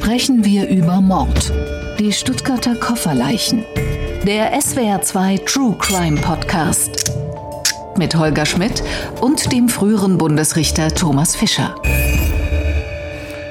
sprechen wir über Mord. Die Stuttgarter Kofferleichen. Der SWR2 True Crime Podcast. Mit Holger Schmidt und dem früheren Bundesrichter Thomas Fischer.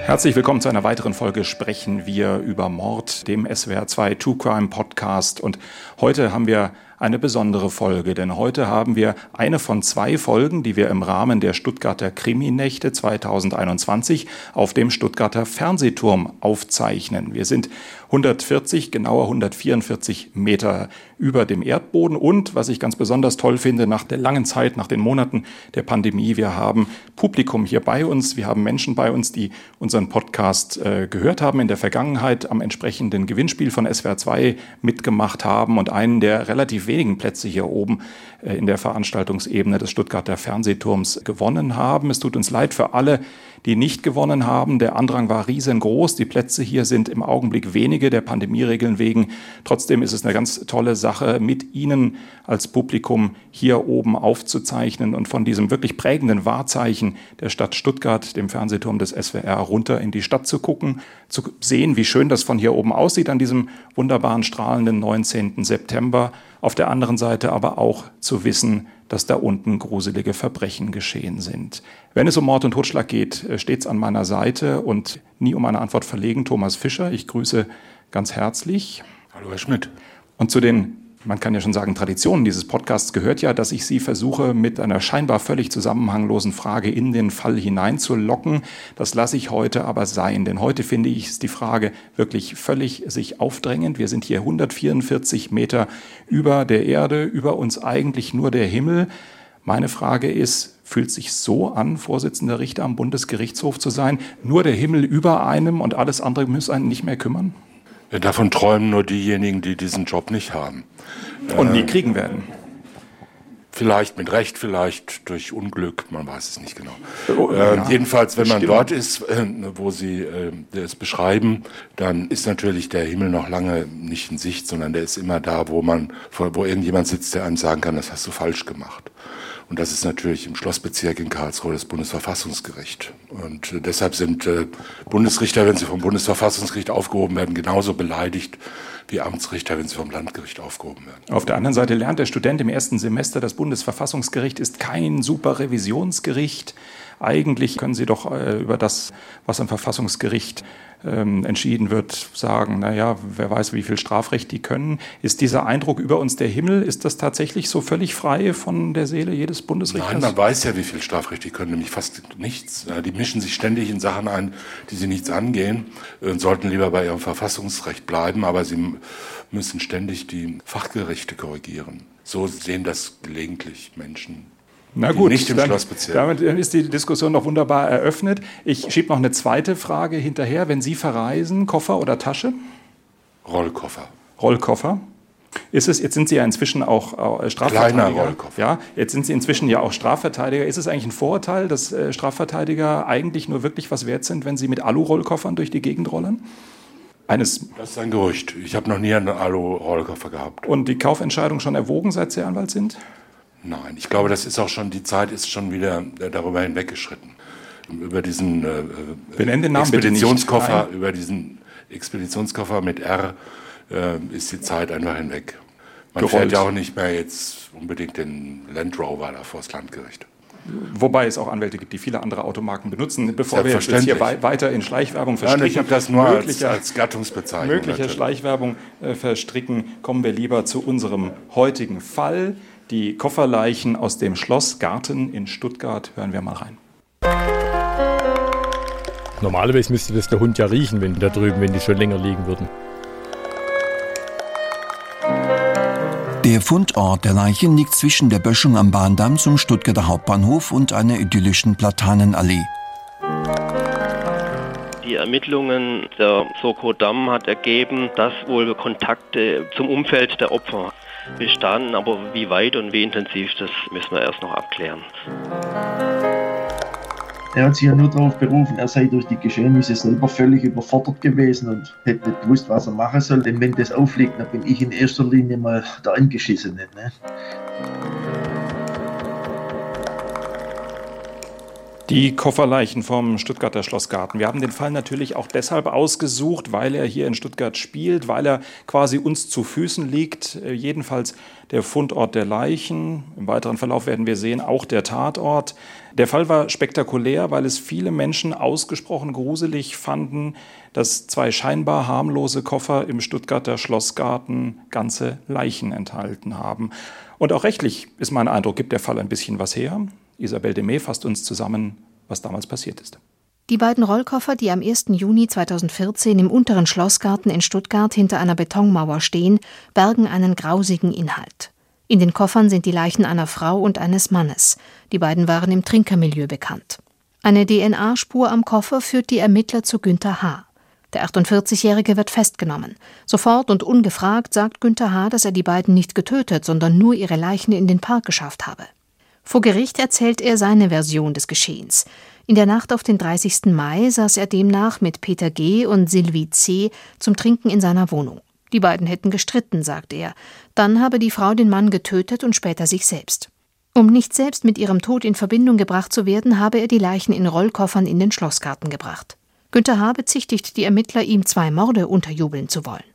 Herzlich willkommen zu einer weiteren Folge Sprechen wir über Mord, dem SWR2 True Crime Podcast. Und heute haben wir eine besondere Folge, denn heute haben wir eine von zwei Folgen, die wir im Rahmen der Stuttgarter Kriminächte 2021 auf dem Stuttgarter Fernsehturm aufzeichnen. Wir sind 140, genauer 144 Meter über dem Erdboden und, was ich ganz besonders toll finde, nach der langen Zeit, nach den Monaten der Pandemie, wir haben Publikum hier bei uns, wir haben Menschen bei uns, die unseren Podcast äh, gehört haben in der Vergangenheit, am entsprechenden Gewinnspiel von SWR 2 mitgemacht haben und einen der relativ wenigen Plätze hier oben äh, in der Veranstaltungsebene des Stuttgarter Fernsehturms gewonnen haben. Es tut uns leid für alle, die nicht gewonnen haben. Der Andrang war riesengroß. Die Plätze hier sind im Augenblick wenige der Pandemieregeln wegen. Trotzdem ist es eine ganz tolle Sache, mit Ihnen als Publikum hier oben aufzuzeichnen und von diesem wirklich prägenden Wahrzeichen der Stadt Stuttgart, dem Fernsehturm des SWR, runter in die Stadt zu gucken, zu sehen, wie schön das von hier oben aussieht an diesem wunderbaren strahlenden 19. September. Auf der anderen Seite aber auch zu wissen, dass da unten gruselige Verbrechen geschehen sind. Wenn es um Mord und Totschlag geht, äh, stets an meiner Seite und nie um eine Antwort verlegen Thomas Fischer. Ich grüße ganz herzlich. Hallo Herr Schmidt. Und zu den man kann ja schon sagen, Traditionen dieses Podcasts gehört ja, dass ich Sie versuche, mit einer scheinbar völlig zusammenhanglosen Frage in den Fall hineinzulocken. Das lasse ich heute aber sein, denn heute finde ich ist die Frage wirklich völlig sich aufdrängend. Wir sind hier 144 Meter über der Erde, über uns eigentlich nur der Himmel. Meine Frage ist, fühlt sich so an, Vorsitzender Richter am Bundesgerichtshof zu sein, nur der Himmel über einem und alles andere muss einen nicht mehr kümmern? Davon träumen nur diejenigen, die diesen Job nicht haben. Und nie äh, kriegen werden. Vielleicht mit Recht, vielleicht durch Unglück, man weiß es nicht genau. Oh, äh, ja, jedenfalls, wenn man dort ist, äh, wo Sie äh, es beschreiben, dann ist natürlich der Himmel noch lange nicht in Sicht, sondern der ist immer da, wo man, wo irgendjemand sitzt, der einem sagen kann, das hast du falsch gemacht. Und das ist natürlich im Schlossbezirk in Karlsruhe das Bundesverfassungsgericht. Und äh, deshalb sind äh, Bundesrichter, wenn sie vom Bundesverfassungsgericht aufgehoben werden, genauso beleidigt wie Amtsrichter, wenn sie vom Landgericht aufgehoben werden. Auf der anderen Seite lernt der Student im ersten Semester, das Bundesverfassungsgericht ist kein Superrevisionsgericht. Eigentlich können Sie doch äh, über das, was am Verfassungsgericht ähm, entschieden wird, sagen, naja, wer weiß, wie viel Strafrecht die können. Ist dieser Eindruck über uns der Himmel, ist das tatsächlich so völlig frei von der Seele jedes Bundesrichters? Nein, man weiß ja, wie viel Strafrecht die können, nämlich fast nichts. Die mischen sich ständig in Sachen ein, die sie nichts angehen und sollten lieber bei ihrem Verfassungsrecht bleiben, aber sie müssen ständig die Fachgerichte korrigieren. So sehen das gelegentlich Menschen. Na gut, nicht im dann, Schlossbezirk. Damit ist die Diskussion noch wunderbar eröffnet. Ich schiebe noch eine zweite Frage hinterher. Wenn Sie verreisen, Koffer oder Tasche? Rollkoffer. Rollkoffer. Ist es, jetzt sind Sie ja inzwischen auch äh, Strafverteidiger. Kleiner Rollkoffer. Ja, jetzt sind Sie inzwischen ja auch Strafverteidiger. Ist es eigentlich ein Vorurteil, dass äh, Strafverteidiger eigentlich nur wirklich was wert sind, wenn sie mit Alu-Rollkoffern durch die Gegend rollen? Eines das ist ein Gerücht. Ich habe noch nie einen Alu-Rollkoffer gehabt. Und die Kaufentscheidung schon erwogen, seit Sie Anwalt sind? Nein, ich glaube, das ist auch schon, die Zeit ist schon wieder darüber hinweggeschritten. Über diesen äh, Namen Expeditionskoffer, über diesen Expeditionskoffer mit R äh, ist die Zeit einfach hinweg. Man Gerollt. fährt ja auch nicht mehr jetzt unbedingt den Land Rover da vor das Landgericht. Wobei es auch Anwälte gibt, die viele andere Automarken benutzen. Bevor wir jetzt hier weiter in Schleichwerbung verstricken, Nein, ich habe das nur möglicher, als, als Gattungsbezeichnung. Möglicher Schleichwerbung äh, verstricken, kommen wir lieber zu unserem heutigen Fall. Die Kofferleichen aus dem Schlossgarten in Stuttgart. Hören wir mal rein. Normalerweise müsste das der Hund ja riechen, wenn da drüben, wenn die schon länger liegen würden. Der Fundort der Leichen liegt zwischen der Böschung am Bahndamm zum Stuttgarter Hauptbahnhof und einer idyllischen Platanenallee. Die Ermittlungen der Soko Damm hat ergeben, dass wohl Kontakte zum Umfeld der Opfer bestanden, aber wie weit und wie intensiv, das müssen wir erst noch abklären. Er hat sich ja nur darauf berufen, er sei durch die Geschehnisse selber völlig überfordert gewesen und hätte nicht gewusst, was er machen soll. Denn wenn das aufliegt, dann bin ich in erster Linie mal der Angeschissene. Ne? Die Kofferleichen vom Stuttgarter Schlossgarten. Wir haben den Fall natürlich auch deshalb ausgesucht, weil er hier in Stuttgart spielt, weil er quasi uns zu Füßen liegt. Äh, jedenfalls der Fundort der Leichen. Im weiteren Verlauf werden wir sehen, auch der Tatort. Der Fall war spektakulär, weil es viele Menschen ausgesprochen gruselig fanden, dass zwei scheinbar harmlose Koffer im Stuttgarter Schlossgarten ganze Leichen enthalten haben. Und auch rechtlich ist mein Eindruck, gibt der Fall ein bisschen was her. Isabel Demey fasst uns zusammen, was damals passiert ist. Die beiden Rollkoffer, die am 1. Juni 2014 im unteren Schlossgarten in Stuttgart hinter einer Betonmauer stehen, bergen einen grausigen Inhalt. In den Koffern sind die Leichen einer Frau und eines Mannes. Die beiden waren im Trinkermilieu bekannt. Eine DNA-Spur am Koffer führt die Ermittler zu Günther H. Der 48-Jährige wird festgenommen. Sofort und ungefragt sagt Günther H., dass er die beiden nicht getötet, sondern nur ihre Leichen in den Park geschafft habe. Vor Gericht erzählt er seine Version des Geschehens. In der Nacht auf den 30. Mai saß er demnach mit Peter G. und Sylvie C. zum Trinken in seiner Wohnung. Die beiden hätten gestritten, sagt er. Dann habe die Frau den Mann getötet und später sich selbst. Um nicht selbst mit ihrem Tod in Verbindung gebracht zu werden, habe er die Leichen in Rollkoffern in den Schlossgarten gebracht. Günter H. bezichtigt die Ermittler, ihm zwei Morde unterjubeln zu wollen.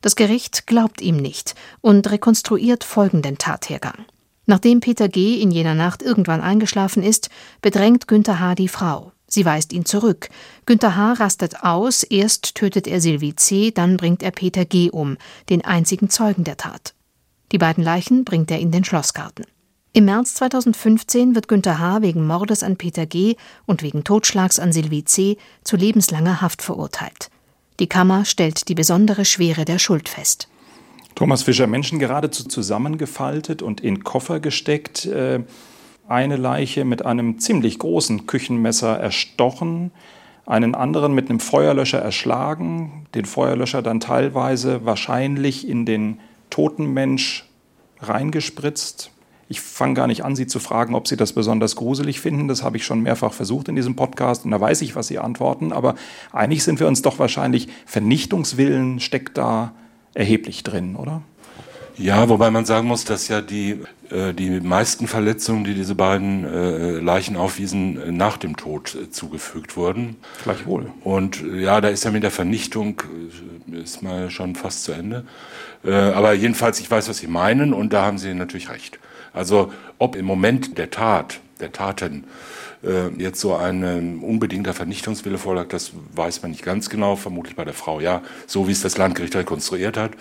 Das Gericht glaubt ihm nicht und rekonstruiert folgenden Tathergang. Nachdem Peter G. in jener Nacht irgendwann eingeschlafen ist, bedrängt Günther H. die Frau. Sie weist ihn zurück. Günther H. rastet aus, erst tötet er Sylvie C., dann bringt er Peter G. um, den einzigen Zeugen der Tat. Die beiden Leichen bringt er in den Schlossgarten. Im März 2015 wird Günther H. wegen Mordes an Peter G. und wegen Totschlags an Sylvie C. zu lebenslanger Haft verurteilt. Die Kammer stellt die besondere Schwere der Schuld fest. Thomas Fischer, Menschen geradezu zusammengefaltet und in Koffer gesteckt. Äh, eine Leiche mit einem ziemlich großen Küchenmesser erstochen, einen anderen mit einem Feuerlöscher erschlagen, den Feuerlöscher dann teilweise wahrscheinlich in den toten Mensch reingespritzt. Ich fange gar nicht an, Sie zu fragen, ob Sie das besonders gruselig finden. Das habe ich schon mehrfach versucht in diesem Podcast und da weiß ich, was Sie antworten. Aber einig sind wir uns doch wahrscheinlich, Vernichtungswillen steckt da erheblich drin, oder? Ja, wobei man sagen muss, dass ja die, äh, die meisten Verletzungen, die diese beiden äh, Leichen aufwiesen, äh, nach dem Tod äh, zugefügt wurden. Gleichwohl. Und äh, ja, da ist ja mit der Vernichtung, äh, ist mal schon fast zu Ende. aber jedenfalls, ich weiß, was Sie meinen und da haben Sie natürlich recht. Also ob im Moment der Tat, der Taten, jetzt so ein unbedingter Vernichtungswille vorlag, das weiß man nicht ganz genau, vermutlich bei der Frau ja, so wie es das Landgericht rekonstruiert hat.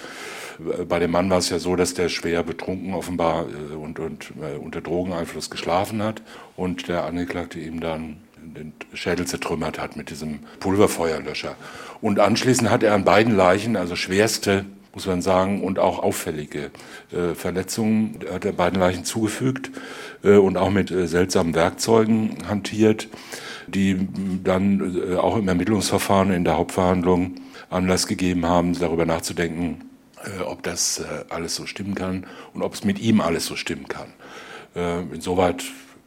Bei dem Mann war es ja so, dass der schwer betrunken offenbar äh, und, und äh, unter Drogeneinfluss geschlafen hat und der Angeklagte ihm dann den Schädel zertrümmert hat mit diesem Pulverfeuerlöscher. Und anschließend hat er an beiden Leichen, also schwerste, muss man sagen, und auch auffällige äh, Verletzungen, hat er beiden Leichen zugefügt äh, und auch mit äh, seltsamen Werkzeugen hantiert, die dann äh, auch im Ermittlungsverfahren in der Hauptverhandlung Anlass gegeben haben, darüber nachzudenken, äh, ob das äh, alles so stimmen kann und ob es mit ihm alles so stimmen kann. Insoweit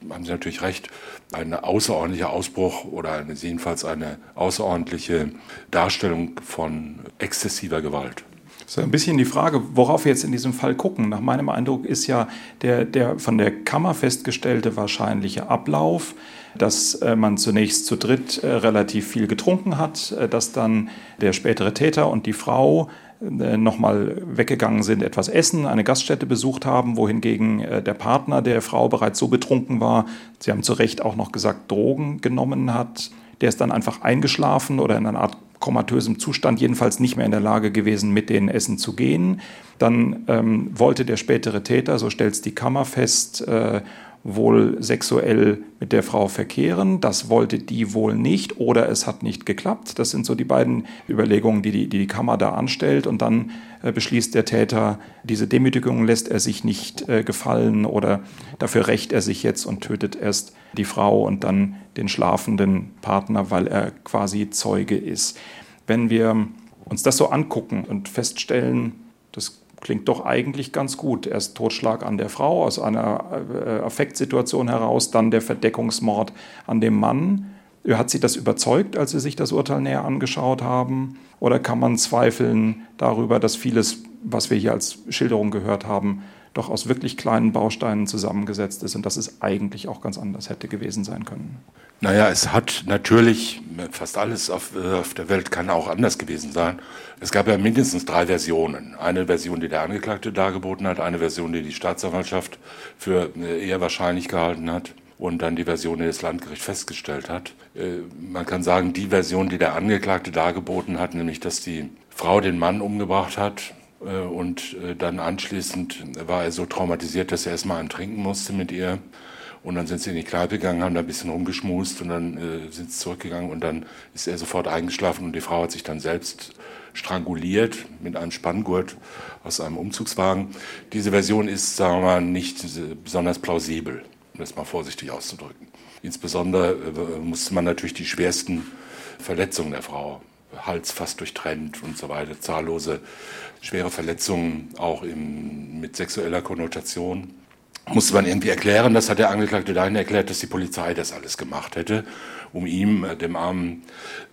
haben Sie natürlich recht, ein außerordentlicher Ausbruch oder eine, jedenfalls eine außerordentliche Darstellung von exzessiver Gewalt. Ist ein bisschen die Frage, worauf wir jetzt in diesem Fall gucken. Nach meinem Eindruck ist ja der, der von der Kammer festgestellte wahrscheinliche Ablauf, dass äh, man zunächst zu dritt äh, relativ viel getrunken hat, äh, dass dann der spätere Täter und die Frau nochmal weggegangen sind, etwas essen, eine Gaststätte besucht haben, wohingegen der Partner der Frau bereits so betrunken war, Sie haben zu Recht auch noch gesagt, Drogen genommen hat. Der ist dann einfach eingeschlafen oder in einer Art komatösem Zustand, jedenfalls nicht mehr in der Lage gewesen, mit denen essen zu gehen. Dann ähm, wollte der spätere Täter, so stellt es die Kammer fest, äh, wohl sexuell mit der Frau verkehren. Das wollte die wohl nicht oder es hat nicht geklappt. Das sind so die beiden Überlegungen, die die, die, die Kammer da anstellt. Und dann äh, beschließt der Täter, diese Demütigung lässt er sich nicht äh, gefallen oder dafür rächt er sich jetzt und tötet erst die Frau und dann den schlafenden Partner, weil er quasi Zeuge ist. Wenn wir uns das so angucken und feststellen, klingt doch eigentlich ganz gut. Erst Totschlag an der Frau aus einer äh, Affektsituation heraus, dann der Verdeckungsmord an dem Mann. Hat Sie das überzeugt, als Sie sich das Urteil näher angeschaut haben? Oder kann man zweifeln darüber, dass vieles, was wir hier als Schilderung gehört haben, doch aus wirklich kleinen Bausteinen zusammengesetzt ist und dass es eigentlich auch ganz anders hätte gewesen sein können. Naja, es hat natürlich, fast alles auf, äh, auf, der Welt kann auch anders gewesen sein. Es gab ja mindestens drei Versionen. Eine Version, die der Angeklagte dargeboten hat, eine Version, die die Staatsanwaltschaft für äh, eher wahrscheinlich gehalten hat und dann die Version, die das Landgericht festgestellt hat. Äh, man kann sagen, die Version, die der Angeklagte dargeboten hat, nämlich dass die Frau den Mann umgebracht hat, und äh, dann anschließend war er so traumatisiert, dass er erstmal einen trinken musste mit ihr. Und dann sind sie in die Kneipe gegangen, haben da ein bisschen rumgeschmust und dann äh, sind sie zurückgegangen und dann ist er sofort eingeschlafen und die Frau hat sich dann selbst stranguliert mit einem Spanngurt aus einem Umzugswagen. Diese Version ist, sagen wir mal, nicht besonders plausibel, um das mal vorsichtig auszudrücken. Insbesondere äh, musste man natürlich die schwersten Verletzungen der Frau Hals fast durchtrennt und so weiter, zahllose schwere Verletzungen auch im, mit sexueller Konnotation. Musste man irgendwie erklären, das hat der Angeklagte dahin erklärt, dass die Polizei das alles gemacht hätte, um ihm, äh, dem armen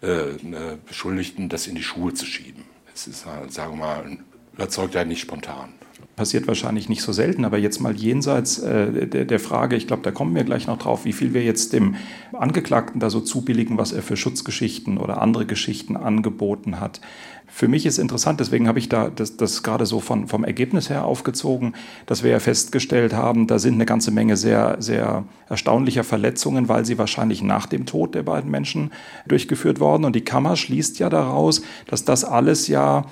äh, äh, Beschuldigten, das in die Schuhe zu schieben. Es ist, sagen wir mal, überzeugt er nicht spontan passiert wahrscheinlich nicht so selten, aber jetzt mal jenseits äh, der, der, Frage, ich glaube, da kommen wir gleich noch drauf, wie viel wir jetzt dem Angeklagten da so zubilligen, was er für Schutzgeschichten oder andere Geschichten angeboten hat. Für mich ist interessant, deswegen habe ich da das, das gerade so von, vom Ergebnis her aufgezogen, dass wir ja festgestellt haben, da sind eine ganze Menge sehr, sehr erstaunlicher Verletzungen, weil sie wahrscheinlich nach dem Tod der beiden Menschen durchgeführt worden. Und die Kammer schließt ja daraus, dass das alles ja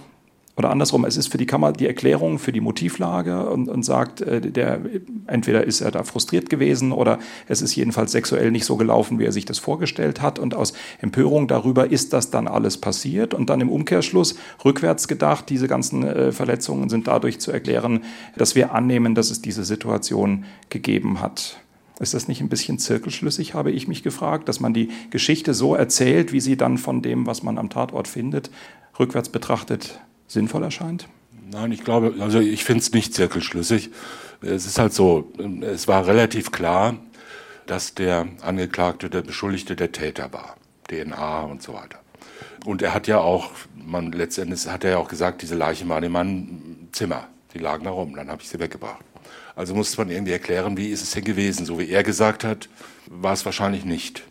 oder andersrum, es ist für die Kammer die Erklärung für die Motivlage und, und sagt, äh, der, entweder ist er da frustriert gewesen oder es ist jedenfalls sexuell nicht so gelaufen, wie er sich das vorgestellt hat. Und aus Empörung darüber ist das dann alles passiert. Und dann im Umkehrschluss, rückwärts gedacht, diese ganzen äh, Verletzungen sind dadurch zu erklären, dass wir annehmen, dass es diese Situation gegeben hat. Ist das nicht ein bisschen zirkelschlüssig, habe ich mich gefragt, dass man die Geschichte so erzählt, wie sie dann von dem, was man am Tatort findet, rückwärts betrachtet sinnvoll erscheint? Nein, ich glaube, also ich finde es nicht zirkelschlüssig. Es ist halt so, es war relativ klar, dass der Angeklagte, der Beschuldigte der Täter war. DNA und so weiter. Und er hat ja auch, man letztendlich hat er ja auch gesagt, diese Leiche war in meinem Zimmer. Die lagen da rum, dann habe ich sie weggebracht. Also musste man irgendwie erklären, wie ist es denn gewesen? So wie er gesagt hat, war es wahrscheinlich nicht.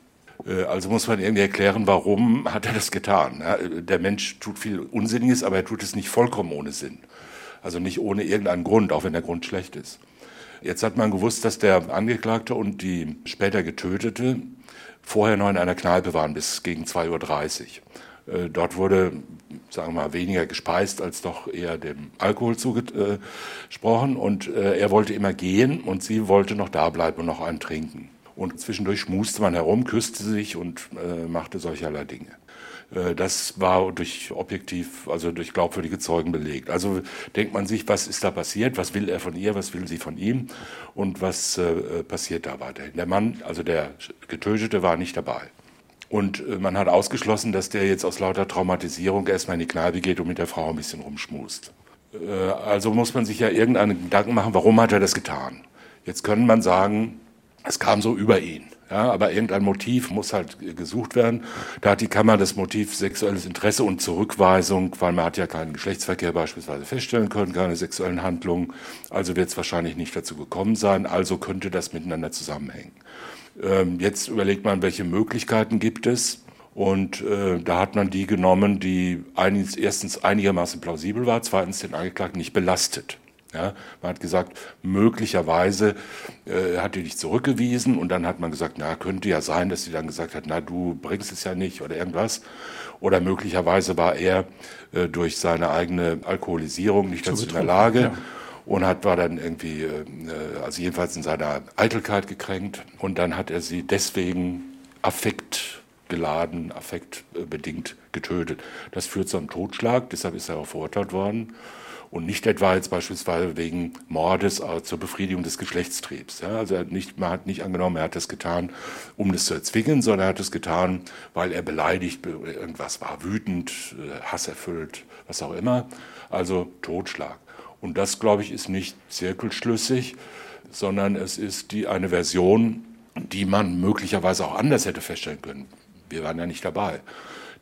Äh, also muss man irgendwie erklären, warum hat er das getan. Der Mensch tut viel Unsinniges, aber er tut es nicht vollkommen ohne Sinn. Also nicht ohne irgendeinen Grund, auch wenn der Grund schlecht ist. Jetzt hat man gewusst, dass der Angeklagte und die später Getötete vorher noch in einer Kneipe waren bis gegen 2.30 Uhr. Äh, dort wurde, sagen wir mal, weniger gespeist als doch eher dem Alkohol zugesprochen. Und äh, er wollte immer gehen und sie wollte noch da bleiben und noch einen trinken. Und zwischendurch schmuste man herum, küsste sich und äh, machte solcherlei Dinge. Äh, das war durch objektiv, also durch glaubwürdige Zeugen belegt. Also denkt man sich, was ist da passiert? Was will er von ihr? Was will sie von ihm? Und was äh, passiert da weiterhin? Der Mann, also der Getötete, war nicht dabei. Und äh, man hat ausgeschlossen, dass der jetzt aus lauter Traumatisierung erstmal in die Kneipe geht und mit der Frau ein bisschen rumschmust. Äh, also muss man sich ja irgendeinen Gedanken machen, warum hat er das getan? Jetzt könnte man sagen, es kam so über ihn. Ja, aber irgendein Motiv muss halt gesucht werden. Da hat die Kammer das Motiv sexuelles Interesse und Zurückweisung, weil man hat ja keinen Geschlechtsverkehr beispielsweise feststellen können, keine sexuellen Handlungen. Also wird es wahrscheinlich nicht dazu gekommen sein. Also könnte das miteinander zusammenhängen. Ähm, jetzt überlegt man, welche Möglichkeiten gibt es. Und äh, da hat man die genommen, die ein, erstens einigermaßen plausibel war, zweitens den Angeklagten nicht belastet. Ja, man hat gesagt, möglicherweise äh, hat die dich zurückgewiesen und dann hat man gesagt, na, könnte ja sein, dass sie dann gesagt hat, na, du bringst es ja nicht oder irgendwas. Oder möglicherweise war er äh, durch seine eigene Alkoholisierung nicht dazu in der Lage. Ja. Und hat, war dann irgendwie, äh, also jedenfalls in seiner Eitelkeit gekränkt. Und dann hat er sie deswegen affektgeladen, affektbedingt getötet. Das führt zu einem Totschlag, deshalb ist er auch verurteilt worden und nicht etwa jetzt beispielsweise wegen Mordes zur Befriedigung des Geschlechtstriebs. Ja, also nicht, man hat nicht angenommen, er hat das getan, um das zu erzwingen, sondern er hat es getan, weil er beleidigt, irgendwas war, wütend, äh, hasserfüllt, was auch immer. Also Totschlag. Und das, glaube ich, ist nicht zirkelschlüssig, sondern es ist die, eine Version, die man möglicherweise auch anders hätte feststellen können. Wir waren ja nicht dabei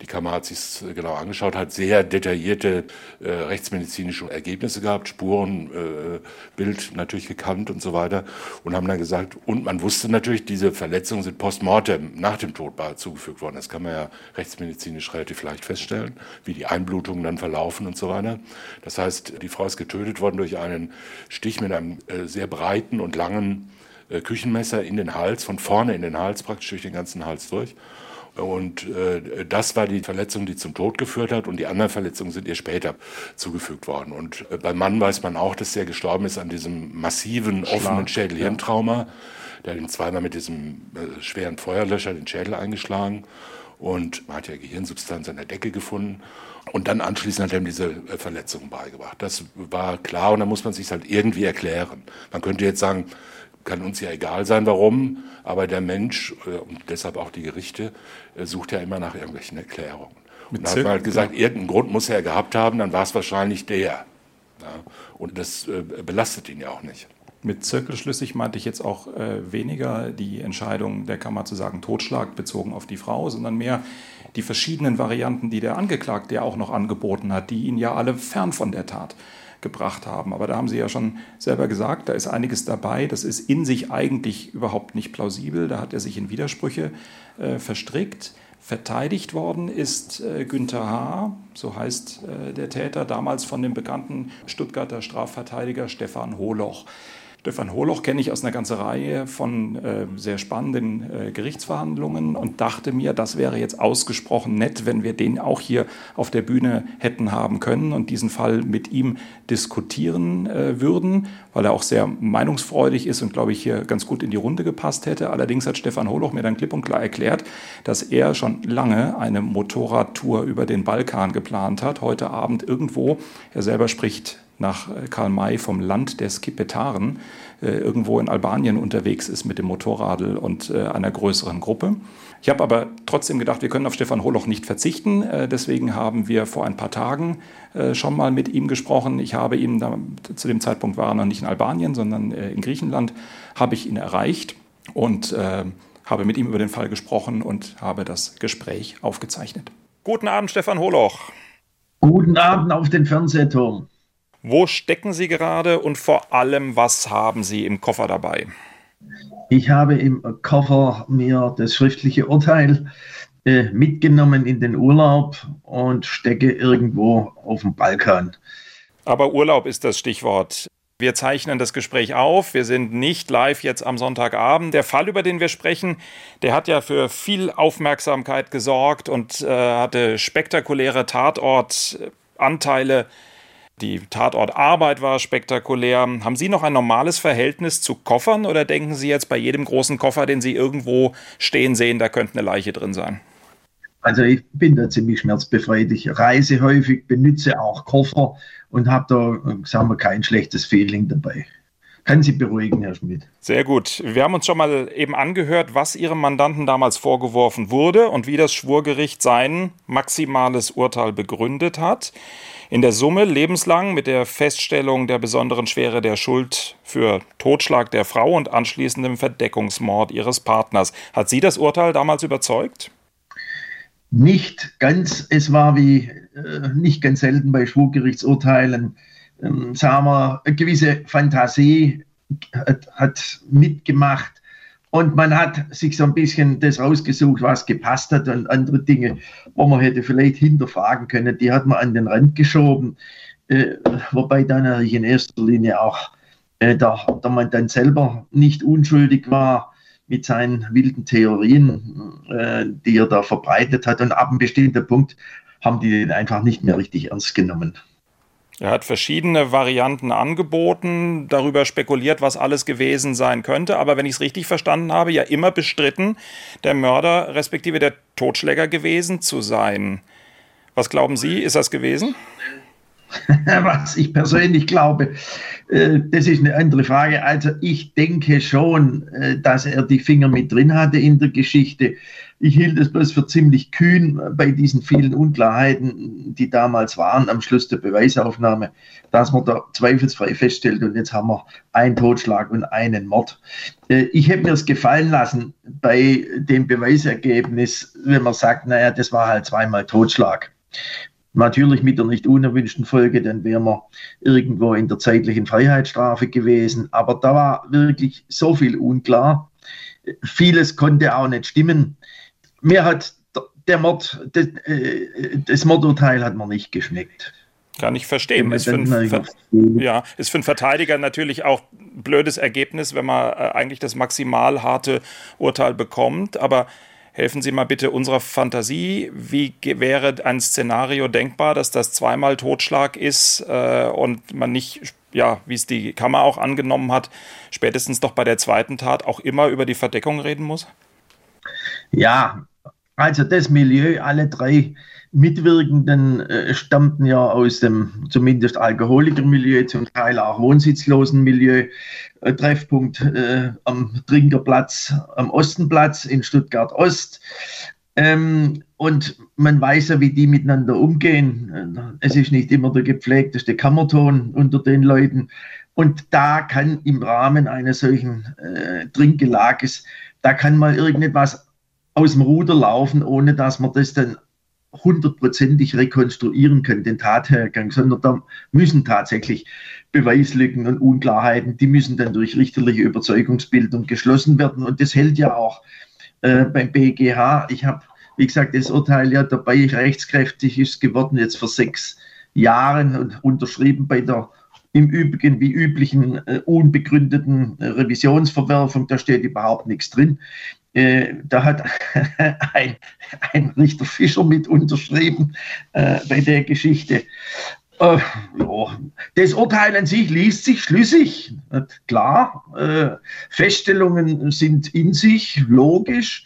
Die Kammer hat sich genau angeschaut, hat sehr detaillierte äh, rechtsmedizinische Ergebnisse gehabt, Spurenbild äh, natürlich gekannt und so weiter und haben dann gesagt, und man wusste natürlich, diese Verletzungen sind postmortem nach dem Tod zugefügt worden. Das kann man ja rechtsmedizinisch relativ leicht feststellen, wie die Einblutungen dann verlaufen und so weiter. Das heißt, die Frau ist getötet worden durch einen Stich mit einem äh, sehr breiten und langen äh, Küchenmesser in den Hals, von vorne in den Hals, praktisch durch den ganzen Hals durch. Und äh, das war die Verletzung, die zum Tod geführt hat. Und die anderen Verletzungen sind ihr später zugefügt worden. Und äh, beim Mann weiß man auch, dass er gestorben ist an diesem massiven, Schlag, offenen Schädelhirntrauma. Der hat ihn zweimal mit diesem äh, schweren Feuerlöscher den Schädel eingeschlagen. Und man hat ja Gehirnsubstanz an der Decke gefunden. Und dann anschließend hat er ihm diese äh, Verletzungen beigebracht. Das war klar und da muss man sich halt irgendwie erklären. Man könnte jetzt sagen, kann uns ja egal sein, warum, aber der Mensch äh, und deshalb auch die Gerichte äh, sucht ja immer nach irgendwelchen Erklärungen. Und da hat man halt gesagt, irgendeinen Grund muss er gehabt haben, dann war es wahrscheinlich der. Ja. Und das äh, belastet ihn ja auch nicht. Mit zirkelschlüssig meinte ich jetzt auch äh, weniger die Entscheidung der Kammer zu sagen, Totschlag bezogen auf die Frau, sondern mehr die verschiedenen Varianten, die der Angeklagte ja auch noch angeboten hat, die ihn ja alle fern von der Tat gebracht haben. Aber da haben Sie ja schon selber gesagt, da ist einiges dabei. Das ist in sich eigentlich überhaupt nicht plausibel. Da hat er sich in Widersprüche äh, verstrickt. Verteidigt worden ist äh, Günther H., so heißt äh, der Täter, damals von dem bekannten Stuttgarter Strafverteidiger Stefan Holoch. Stefan Holoch kenne ich aus einer ganzen Reihe von äh, sehr spannenden äh, Gerichtsverhandlungen und dachte mir, das wäre jetzt ausgesprochen nett, wenn wir den auch hier auf der Bühne hätten haben können und diesen Fall mit ihm diskutieren äh, würden, weil er auch sehr meinungsfreudig ist und, glaube ich, hier ganz gut in die Runde gepasst hätte. Allerdings hat Stefan Holoch mir dann klipp und klar erklärt, dass er schon lange eine Motorradtour über den Balkan geplant hat, heute Abend irgendwo, er selber spricht nach äh, Karl May vom Land der Skipetaren äh, irgendwo in Albanien unterwegs ist mit dem Motorradl und äh, einer größeren Gruppe. Ich habe aber trotzdem gedacht, wir können auf Stefan Holoch nicht verzichten. Deswegen haben wir vor ein paar Tagen schon mal mit ihm gesprochen. Ich habe ihn, da, zu dem Zeitpunkt war er noch nicht in Albanien, sondern in Griechenland, habe ich ihn erreicht und äh, habe mit ihm über den Fall gesprochen und habe das Gespräch aufgezeichnet. Guten Abend, Stefan Holoch. Guten Abend auf den Fernsehturm. Wo stecken Sie gerade und vor allem, was haben Sie im Koffer dabei? Ich habe im Koffer mir das schriftliche Urteil äh, mitgenommen in den Urlaub und stecke irgendwo auf dem Balkan. Aber Urlaub ist das Stichwort. Wir zeichnen das Gespräch auf. Wir sind nicht live jetzt am Sonntagabend. Der Fall, über den wir sprechen, der hat ja für viel Aufmerksamkeit gesorgt und äh, hatte spektakuläre Tatortanteile. Die Tatortarbeit war spektakulär. Haben Sie noch ein normales Verhältnis zu Koffern oder denken Sie jetzt bei jedem großen Koffer, den Sie irgendwo stehen sehen, da könnte eine Leiche drin sein? Also ich bin da ziemlich schmerzbefreit. Ich reise häufig, benutze auch Koffer und habe da, sagen wir, kein schlechtes Feeling dabei. Können Sie beruhigen, Herr Schmidt. Sehr gut. Wir haben uns schon mal eben angehört, was Ihrem Mandanten damals vorgeworfen wurde und wie das Schwurgericht sein maximales Urteil begründet hat. In der Summe lebenslang mit der Feststellung der besonderen Schwere der Schuld für Totschlag der Frau und anschließendem Verdeckungsmord ihres Partners. Hat Sie das Urteil damals überzeugt? Nicht ganz. Es war wie äh, nicht ganz selten bei Schwurgerichtsurteilen, ähm, sagen wir, eine gewisse Fantasie hat, hat mitgemacht und man hat sich so ein bisschen das rausgesucht, was gepasst hat und andere Dinge, wo man hätte vielleicht hinterfragen können, die hat man an den Rand geschoben. Äh, wobei dann natürlich in erster Linie auch äh, der, der man dann selber nicht unschuldig war mit seinen wilden Theorien, äh, die er da verbreitet hat. Und ab einem bestimmten Punkt haben die den einfach nicht mehr richtig ernst genommen. Er hat verschiedene Varianten angeboten, darüber spekuliert, was alles gewesen sein könnte, aber wenn ich es richtig verstanden habe, ja immer bestritten, der Mörder respektive der Totschläger gewesen zu sein. Was glauben Sie, ist das gewesen? Was ich persönlich glaube, äh, das ist eine andere Frage. Also ich denke schon, äh, dass er die Finger mit drin hatte in der Geschichte. Ich hielt es bloß für ziemlich kühn bei diesen vielen Unklarheiten, die damals waren am Schluss der Beweisaufnahme, dass man da zweifelsfrei feststellt und jetzt haben wir einen Totschlag und einen Mord. Äh, ich hätte mir es gefallen lassen bei dem Beweisergebnis, wenn man sagt, naja, das war halt zweimal Totschlag. Natürlich mit der nicht unerwünschten Folge, dann wären wir irgendwo in der zeitlichen Freiheitsstrafe gewesen. Aber da war wirklich so viel unklar. Vieles konnte auch nicht stimmen. Mir hat der Mord, das, äh, das Mordurteil hat mir nicht geschmeckt. Kann ich verstehen. Ist für, einen, ja, ist für einen Verteidiger natürlich auch ein blödes Ergebnis, wenn man äh, eigentlich das maximal harte Urteil bekommt. Aber Helfen Sie mal bitte unserer Fantasie. Wie wäre ein Szenario denkbar, dass das zweimal Totschlag ist äh, und man nicht, ja, wie es die Kammer auch angenommen hat, spätestens doch bei der zweiten Tat auch immer über die Verdeckung reden muss? Ja, also das Milieu, alle drei Mitwirkenden äh, stammten ja aus dem zumindest Alkoholikermilieu, zum Teil auch Wohnsitzlosenmilieu. Äh, Treffpunkt äh, am Trinkerplatz, am Ostenplatz in Stuttgart Ost. Ähm, und man weiß ja, wie die miteinander umgehen. Es ist nicht immer der gepflegteste Kammerton unter den Leuten. Und da kann im Rahmen eines solchen äh, Trinkgelages, da kann mal irgendetwas aus dem Ruder laufen, ohne dass man das dann hundertprozentig rekonstruieren können, den Tathergang, sondern da müssen tatsächlich Beweislücken und Unklarheiten, die müssen dann durch richterliche Überzeugungsbildung geschlossen werden. Und das hält ja auch äh, beim BGH. Ich habe, wie gesagt, das Urteil ja dabei rechtskräftig ist geworden, jetzt vor sechs Jahren und unterschrieben bei der im Übrigen wie üblichen äh, unbegründeten äh, Revisionsverwerfung. Da steht überhaupt nichts drin. Äh, da hat ein, ein, Richter Fischer mit unterschrieben äh, bei der Geschichte. Äh, ja. Das Urteil an sich liest sich schlüssig. Klar, äh, Feststellungen sind in sich logisch,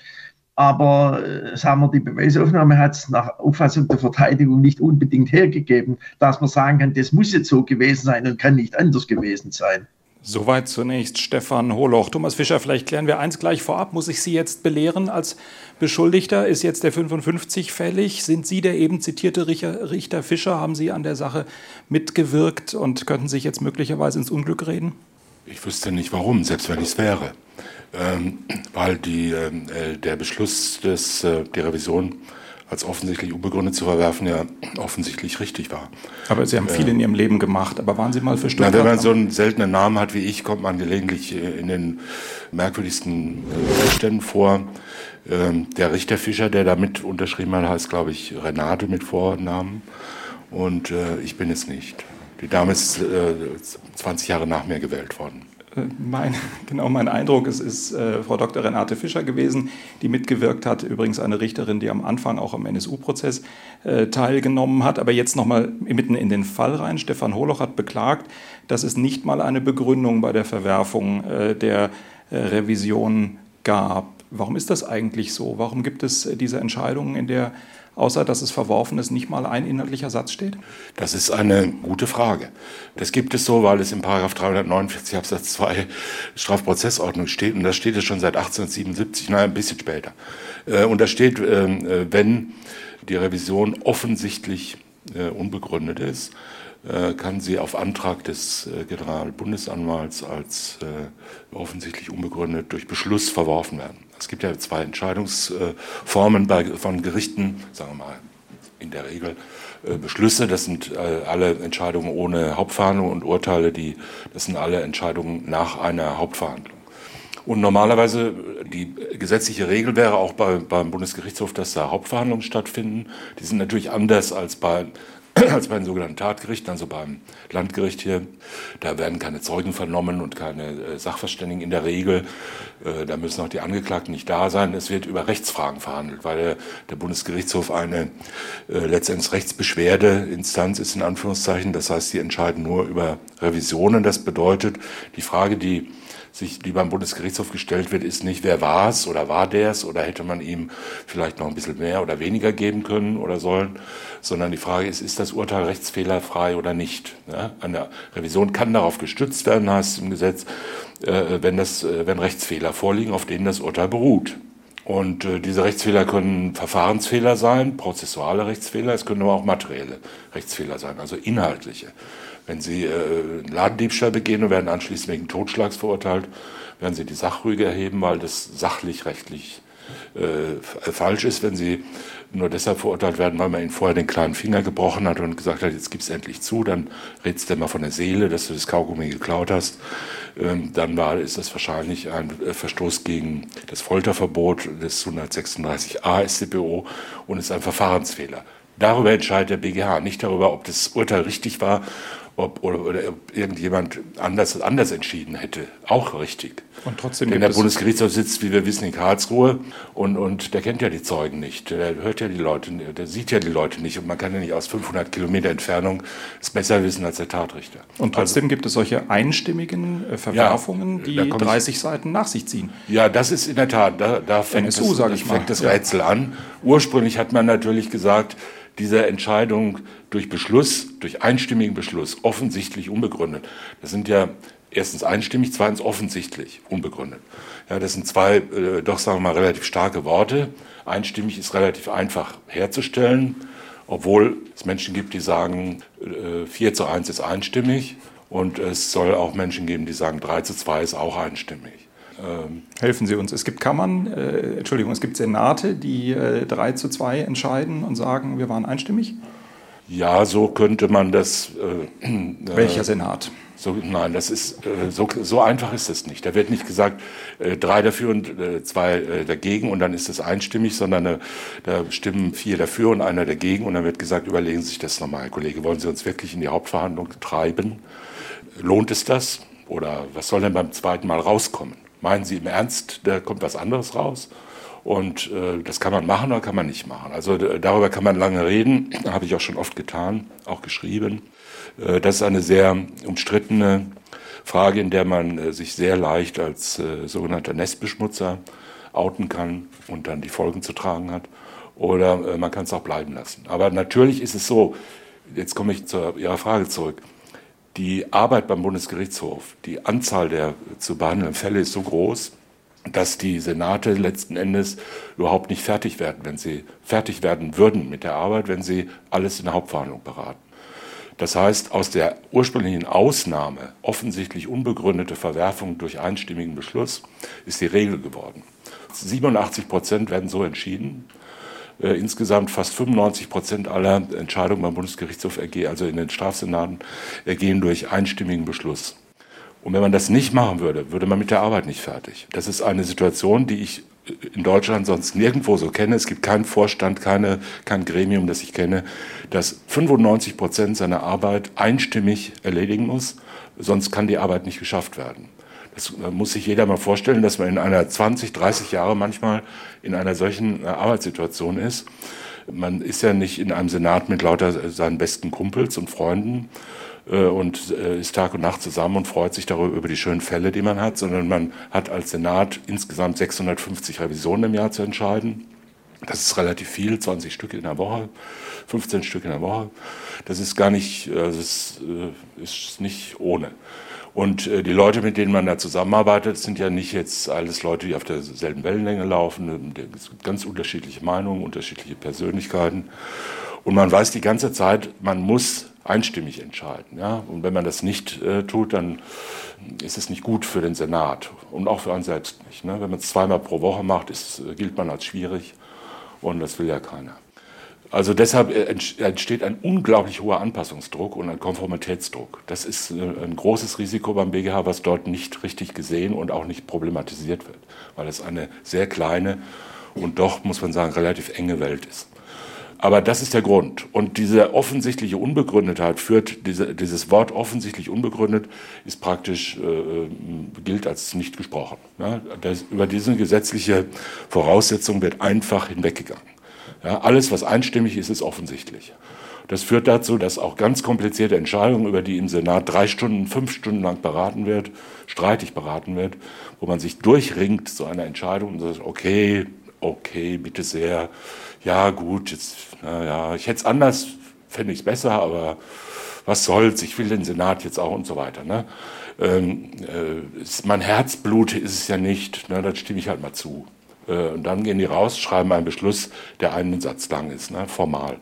aber äh, sagen wir, die Beweisaufnahme hat es nach Auffassung der Verteidigung nicht unbedingt hergegeben, dass man sagen kann, das muss jetzt so gewesen sein und kann nicht anders gewesen sein. Soweit zunächst Stefan Holoch. Thomas Fischer, vielleicht klären wir eins gleich vorab. Muss ich Sie jetzt belehren als Beschuldigter? Ist jetzt der 55 fällig? Sind Sie der eben zitierte Richter Fischer? Haben Sie an der Sache mitgewirkt und könnten sich jetzt möglicherweise ins Unglück reden? Ich wüsste nicht warum, selbst wenn ich es wäre. Ähm, weil die, äh, der Beschluss des, äh, der Revision als offensichtlich unbegründet zu verwerfen, ja offensichtlich richtig war. Aber Sie haben viel äh, in Ihrem Leben gemacht. Aber waren Sie mal für Stuttgart? Na, wenn man so einen seltenen Namen hat wie ich, kommt man gelegentlich äh, in den merkwürdigsten Umständen vor. Ähm, der Richter Fischer, der da mit unterschrieben hat, heißt, glaube ich, Renate mit Vornamen. Und äh, ich bin es nicht. Die Dame ist 20 Jahre nach mir gewählt worden mein, genau mein Eindruck, es ist äh, Frau Dr. Renate Fischer gewesen, die mitgewirkt hat. Übrigens eine Richterin, die am Anfang auch am NSU-Prozess äh, teilgenommen hat. Aber jetzt nochmal mitten in den Fall rein. Stefan Holoch hat beklagt, dass es nicht mal eine Begründung bei der Verwerfung äh, der äh, Revision gab. Warum ist das eigentlich so? Warum gibt es äh, diese Entscheidungen, in der außer dass es verworfen ist, nicht mal ein inhaltlicher Satz steht? Das ist eine gute Frage. Das gibt es so, weil es in Paragraph 349 Absatz 2 Strafprozessordnung steht und da steht es schon seit 1877, nein, ein bisschen später. Äh, und da steht, ähm, äh, wenn die Revision offensichtlich äh, unbegründet ist, kann sie auf Antrag des Generalbundesanwalts als offensichtlich unbegründet durch Beschluss verworfen werden. Es gibt ja zwei Entscheidungsformen von Gerichten, sagen wir mal in der Regel äh, Beschlüsse, das sind äh, alle Entscheidungen ohne Hauptverhandlung und Urteile, die, das sind alle Entscheidungen nach einer Hauptverhandlung. Und normalerweise, die gesetzliche Regel wäre auch bei, beim Bundesgerichtshof, dass da Hauptverhandlungen stattfinden. Die sind natürlich anders als bei als bei den sogenannten Tatgerichten, also beim Landgericht hier. Da werden keine Zeugen vernommen und keine äh, Sachverständigen in der Regel. Äh, da müssen auch die Angeklagten nicht da sein. Es wird über Rechtsfragen verhandelt, weil der, der Bundesgerichtshof eine äh, letztendlich Rechtsbeschwerdeinstanz ist, in Anführungszeichen. Das heißt, sie entscheiden nur über Revisionen. Das bedeutet, die Frage, die sich, die beim Bundesgerichtshof gestellt wird, ist nicht, wer war es oder war der es oder hätte man ihm vielleicht noch ein bisschen mehr oder weniger geben können oder sollen, sondern die Frage ist, ist das Urteil rechtsfehlerfrei oder nicht? Ja, eine Revision kann darauf gestützt werden, heißt es im Gesetz, äh, wenn, das, äh, wenn Rechtsfehler vorliegen, auf denen das Urteil beruht. Und äh, diese Rechtsfehler können Verfahrensfehler sein, prozessuale Rechtsfehler, es können aber auch materielle Rechtsfehler sein, also inhaltliche. Wenn Sie äh, Ladendiebstahl begehen und werden anschließend wegen Totschlags verurteilt, werden Sie die Sachrüge erheben, weil das sachlich, rechtlich äh, falsch ist, wenn Sie nur deshalb verurteilt werden, weil man ihnen vorher den kleinen Finger gebrochen hat und gesagt hat, jetzt gib's endlich zu, dann redst du mal von der Seele, dass du das Kaugummi geklaut hast. Ähm, dann war, ist das wahrscheinlich ein äh, Verstoß gegen das Folterverbot des 136a StPO und ist ein Verfahrensfehler. Darüber entscheidet der BGH, nicht darüber, ob das Urteil richtig war ob, oder, oder ob irgendjemand anders, anders entschieden hätte. Auch richtig. Und trotzdem Denn der Bundesgerichtshof sitzt, wie wir wissen, in Karlsruhe und, und der kennt ja die Zeugen nicht. Der hört ja die Leute, der sieht ja die Leute nicht und man kann ja nicht aus 500 Kilometer Entfernung es besser wissen als der Tatrichter. Und trotzdem also, gibt es solche einstimmigen äh, Verwerfungen, ja, die 30 ich, Seiten nach sich ziehen. Ja, das ist in der Tat, da, da fängt, NSU, das, fängt das Rätsel ja. an. Ursprünglich hat man natürlich gesagt, diese Entscheidung durch Beschluss, durch einstimmigen Beschluss, offensichtlich unbegründet. Das sind ja erstens einstimmig, zweitens offensichtlich unbegründet. Ja, das sind zwei, äh, doch sagen wir mal, relativ starke Worte. Einstimmig ist relativ einfach herzustellen, obwohl es Menschen gibt, die sagen, äh, 4 zu 1 ist einstimmig und es soll auch Menschen geben, die sagen, 3 zu 2 ist auch einstimmig. Ähm, Helfen Sie uns. Es gibt Kammern, äh, Entschuldigung, es gibt Senate, die äh, 3 zu 2 entscheiden und sagen, wir waren einstimmig? Ja, so könnte man das. Äh, Welcher Senat? So, nein, das ist äh, so, so einfach ist es nicht. Da wird nicht gesagt, äh, drei dafür und äh, zwei äh, dagegen und dann ist es einstimmig, sondern äh, da stimmen vier dafür und einer dagegen und dann wird gesagt, überlegen Sie sich das nochmal, Herr Kollege, wollen Sie uns wirklich in die Hauptverhandlung treiben? Lohnt es das? Oder was soll denn beim zweiten Mal rauskommen? Meinen Sie im Ernst, da kommt was anderes raus? Und äh, das kann man machen oder kann man nicht machen. Also darüber kann man lange reden, habe ich auch schon oft getan, auch geschrieben. Äh, das ist eine sehr umstrittene Frage, in der man äh, sich sehr leicht als äh, sogenannter Nestbeschmutzer outen kann und dann die Folgen zu tragen hat. Oder äh, man kann es auch bleiben lassen. Aber natürlich ist es so, jetzt komme ich zu Ihrer Frage zurück, die Arbeit beim Bundesgerichtshof, die Anzahl der zu behandelnden Fälle ist so groß, dass die Senate letzten Endes überhaupt nicht fertig werden, wenn sie fertig werden würden mit der Arbeit, wenn sie alles in der Hauptverhandlung beraten. Das heißt, aus der ursprünglichen Ausnahme, offensichtlich unbegründete Verwerfung durch einstimmigen Beschluss, ist die Regel geworden. 87 Prozent werden so entschieden. Äh, insgesamt fast 95 Prozent aller Entscheidungen beim Bundesgerichtshof, ergehen, also in den Strafsenaten, ergehen durch einstimmigen Beschluss. Und wenn man das nicht machen würde, würde man mit der Arbeit nicht fertig. Das ist eine Situation, die ich in Deutschland sonst nirgendwo so kenne. Es gibt keinen Vorstand, keine, kein Gremium, das ich kenne, das 95 Prozent seiner Arbeit einstimmig erledigen muss. Sonst kann die Arbeit nicht geschafft werden. Das muss sich jeder mal vorstellen, dass man in einer 20, 30 Jahre manchmal in einer solchen äh, Arbeitssituation ist. Man ist ja nicht in einem Senat mit lauter seinen besten Kumpels und Freunden äh, und äh, ist Tag und Nacht zusammen und freut sich darüber über die schönen Fälle, die man hat, sondern man hat als Senat insgesamt 650 Revisionen im Jahr zu entscheiden. Das ist relativ viel, 20 Stück in der Woche, 15 Stück in der Woche. Das ist gar nicht, das ist nicht ohne. Und äh, die Leute, mit denen man da zusammenarbeitet, sind ja nicht jetzt alles Leute, die auf derselben Wellenlänge laufen. Es gibt ganz unterschiedliche Meinungen, unterschiedliche Persönlichkeiten. Und man weiß die ganze Zeit, man muss einstimmig entscheiden. Ja? Und wenn man das nicht äh, tut, dann ist es nicht gut für den Senat und auch für einen selbst nicht. Ne? Wenn man es zweimal pro Woche macht, ist, äh, gilt man als schwierig und das will ja keiner. Also deshalb äh, entsteht ein unglaublich hoher Anpassungsdruck und ein Konformitätsdruck. Das ist äh, ein großes Risiko beim BGH, was dort nicht richtig gesehen und auch nicht problematisiert wird, weil es eine sehr kleine und doch, muss man sagen, relativ enge Welt ist. Aber das ist der Grund. Und diese offensichtliche Unbegründetheit führt, diese, dieses Wort offensichtlich unbegründet ist praktisch, äh, gilt als nicht gesprochen. Ja, das, über diese gesetzliche Voraussetzung wird einfach hinweggegangen. Ja, alles, was einstimmig ist, ist offensichtlich. Das führt dazu, dass auch ganz komplizierte Entscheidungen, über die im Senat drei Stunden, fünf Stunden lang beraten wird, streitig beraten wird, wo man sich durchringt zu einer Entscheidung und sagt, okay, okay, bitte sehr, ja gut, jetzt, na ja, ich hätte es anders, fände ich es besser, aber was soll's, ich will den Senat jetzt auch und so weiter. Ne? Ähm, äh, mein Herzblut ist es ja nicht, ne, das stimme ich halt mal zu und dann gehen die raus, schreiben einen Beschluss, der einen Satz lang ist, ne, formal.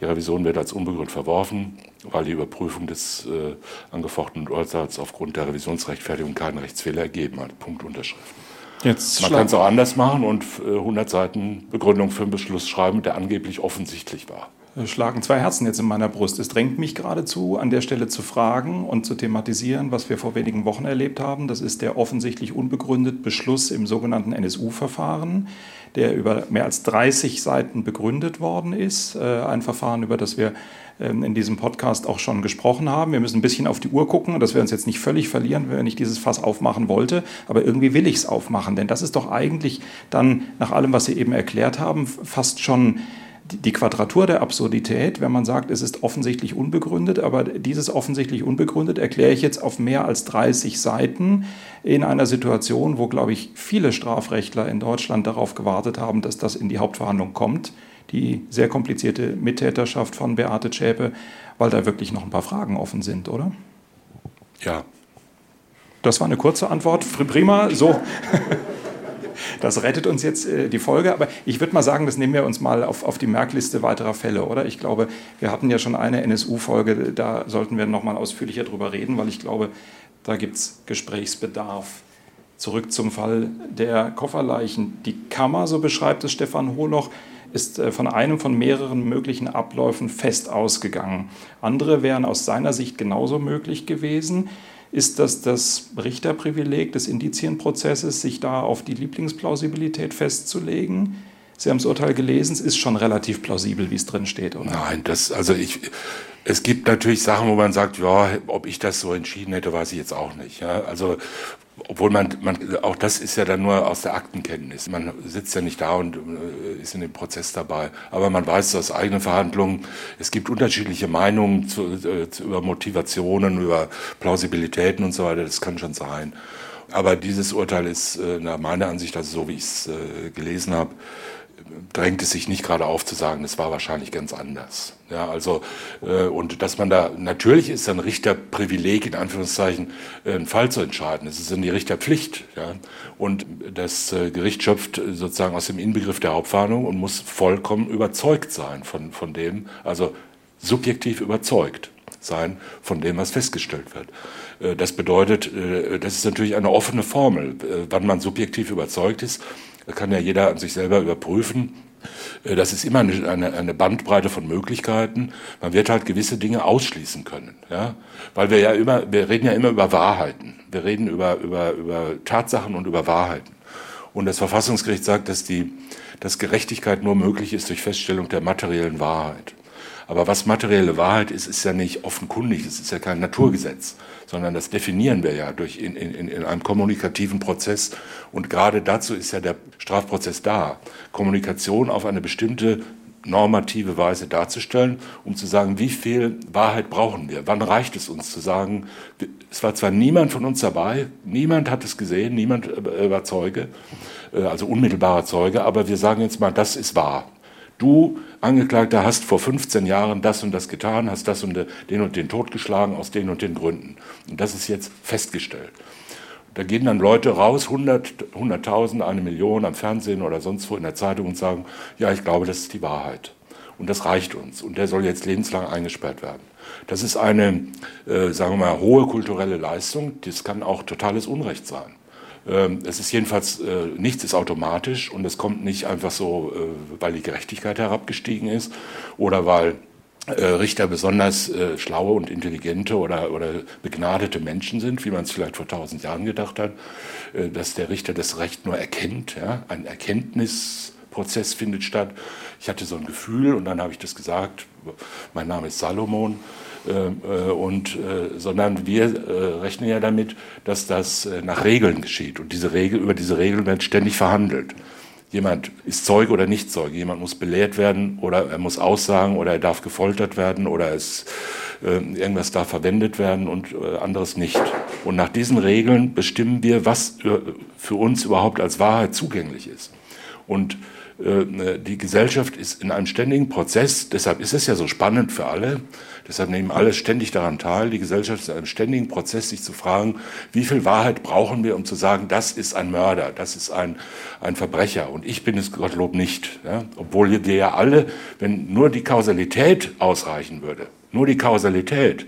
Die Revision wird als unbegründet verworfen, weil die Überprüfung des äh, angefochtenen Urteils aufgrund der Revisionsrechtfertigung keinen Rechtsfehler ergeben hat. Punkt Unterschrift. Jetzt Man kann es auch anders machen und äh, 100 Seiten Begründung für einen Beschluss schreiben, der angeblich offensichtlich war schlagen zwei Herzen jetzt in meiner Brust. Es drängt mich geradezu, an der Stelle zu fragen und zu thematisieren, was wir vor wenigen Wochen erlebt haben. Das ist der offensichtlich unbegründete Beschluss im sogenannten NSU-Verfahren, der über mehr als 30 Seiten begründet worden ist. Äh, ein Verfahren, über das wir ähm, in diesem Podcast auch schon gesprochen haben. Wir müssen ein bisschen auf die Uhr gucken, dass wir uns jetzt nicht völlig verlieren, wenn ich dieses Fass aufmachen wollte. Aber irgendwie will ich es aufmachen, denn das ist doch eigentlich dann nach allem, was Sie eben erklärt haben, fast schon die Quadratur der Absurdität, wenn man sagt, es ist offensichtlich unbegründet, aber dieses offensichtlich unbegründet erkläre ich jetzt auf mehr als 30 Seiten in einer Situation, wo, glaube ich, viele Strafrechtler in Deutschland darauf gewartet haben, dass das in die Hauptverhandlung kommt. Die sehr komplizierte Mittäterschaft von Beate Zschäpe, weil da wirklich noch ein paar Fragen offen sind, oder? Ja. Das war eine kurze Antwort. Prima, so. Das rettet uns jetzt äh, die Folge. Aber ich würde mal sagen, das nehmen wir uns mal auf, auf die Merkliste weiterer Fälle, oder? Ich glaube, wir hatten ja schon eine NSU-Folge, da sollten wir noch mal ausführlicher drüber reden, weil ich glaube, da gibt es Gesprächsbedarf. Zurück zum Fall der Kofferleichen. Die Kammer, so beschreibt es Stefan Holoch, ist äh, von einem von mehreren möglichen Abläufen fest ausgegangen. Andere wären aus seiner Sicht genauso möglich gewesen. Ist das das Richterprivileg des Indizienprozesses, sich da auf die Lieblingsplausibilität festzulegen? Sie haben das Urteil gelesen, es ist schon relativ plausibel, wie es drin steht, oder? Nein, das, also ich, es gibt natürlich Sachen, wo man sagt, ja, ob ich das so entschieden hätte, weiß ich jetzt auch nicht. Ja? Also obwohl man, man, auch das ist ja dann nur aus der Aktenkenntnis. Man sitzt ja nicht da und äh, ist in dem Prozess dabei. Aber man weiß aus eigenen Verhandlungen, es gibt unterschiedliche Meinungen zu, äh, zu, über Motivationen, über Plausibilitäten und so weiter. Das kann schon sein. Aber dieses Urteil ist äh, nach meiner Ansicht, also so wie ich es gelesen habe, drängt es sich nicht gerade auf zu sagen, es war wahrscheinlich ganz anders. Ja, also, äh, und dass man da, natürlich ist ein Richterprivileg, in Anführungszeichen, äh, einen Fall zu entscheiden. Es ist in die Richterpflicht. Ja. Und das äh, Gericht schöpft sozusagen aus dem Inbegriff der Hauptverhandlung und muss vollkommen überzeugt sein von, von dem, also subjektiv überzeugt sein von dem, was festgestellt wird. Äh, das bedeutet, äh, das ist natürlich eine offene Formel, äh, wann man subjektiv überzeugt ist kann ja jeder an sich selber überprüfen. Äh, das ist immer eine, eine, Bandbreite von Möglichkeiten. Man wird halt gewisse Dinge ausschließen können, ja, weil wir ja immer, wir reden ja immer über Wahrheiten. Wir reden über über über Tatsachen und über Wahrheiten. Und das Verfassungsgericht sagt, dass die, dass Gerechtigkeit nur möglich ist durch Feststellung der materiellen Wahrheit. Aber was materielle Wahrheit ist, ist ja nicht offenkundig, es ist ja kein Naturgesetz, sondern das definieren wir ja durch in, in, in einem kommunikativen Prozess. Und gerade dazu ist ja der Strafprozess da, Kommunikation auf eine bestimmte normative Weise darzustellen, um zu sagen, wie viel Wahrheit brauchen wir? Wann reicht es uns zu sagen, es war zwar niemand von uns dabei, niemand hat es gesehen, niemand äh, war Zeuge, äh, also unmittelbarer Zeuge, aber wir sagen jetzt mal, das ist wahr. Du, Angeklagter, hast vor 15 Jahren das und das getan, hast das und den und den totgeschlagen aus den und den Gründen. Und das ist jetzt festgestellt. Da gehen dann Leute raus, 100, 100.000, eine Million am Fernsehen oder sonst wo in der Zeitung und sagen, ja, ich glaube, das ist die Wahrheit. Und das reicht uns. Und der soll jetzt lebenslang eingesperrt werden. Das ist eine, äh, sagen wir mal, hohe kulturelle Leistung. Das kann auch totales Unrecht sein. Ähm, es ist jedenfalls, äh, nichts ist automatisch und es kommt nicht einfach so, äh, weil die Gerechtigkeit herabgestiegen ist oder weil äh, Richter besonders schlaue und intelligente oder, oder begnadete Menschen sind, wie man es vielleicht vor tausend Jahren gedacht hat, dass der Richter das Recht nur erkennt. Ja? Ein Erkenntnisprozess findet statt. Ich hatte so ein Gefühl und dann habe ich das gesagt. Mein Name ist Salomon. Ähm, äh, und, äh, sondern wir äh, rechnen ja damit, dass das nach Regeln geschieht. Und diese Regel, über diese Regeln wird ständig verhandelt. Jemand ist Zeuge oder nicht Zeuge. Jemand muss belehrt werden oder er muss aussagen oder er darf gefoltert werden oder es, irgendwas darf verwendet werden und anderes nicht. Und nach diesen Regeln bestimmen wir, was für uns überhaupt als Wahrheit zugänglich ist. Und äh, die Gesellschaft ist in einem ständigen Prozess, deshalb ist es ja so spannend für alle, deshalb nehmen alle ständig daran teil. Die Gesellschaft ist in einem ständigen Prozess, sich zu fragen, wie viel Wahrheit brauchen wir, um zu sagen, das ist ein Mörder, das ist ein, ein Verbrecher und ich bin es Gottlob nicht. Ja? Obwohl wir ja alle, wenn nur die Kausalität ausreichen würde, nur die Kausalität,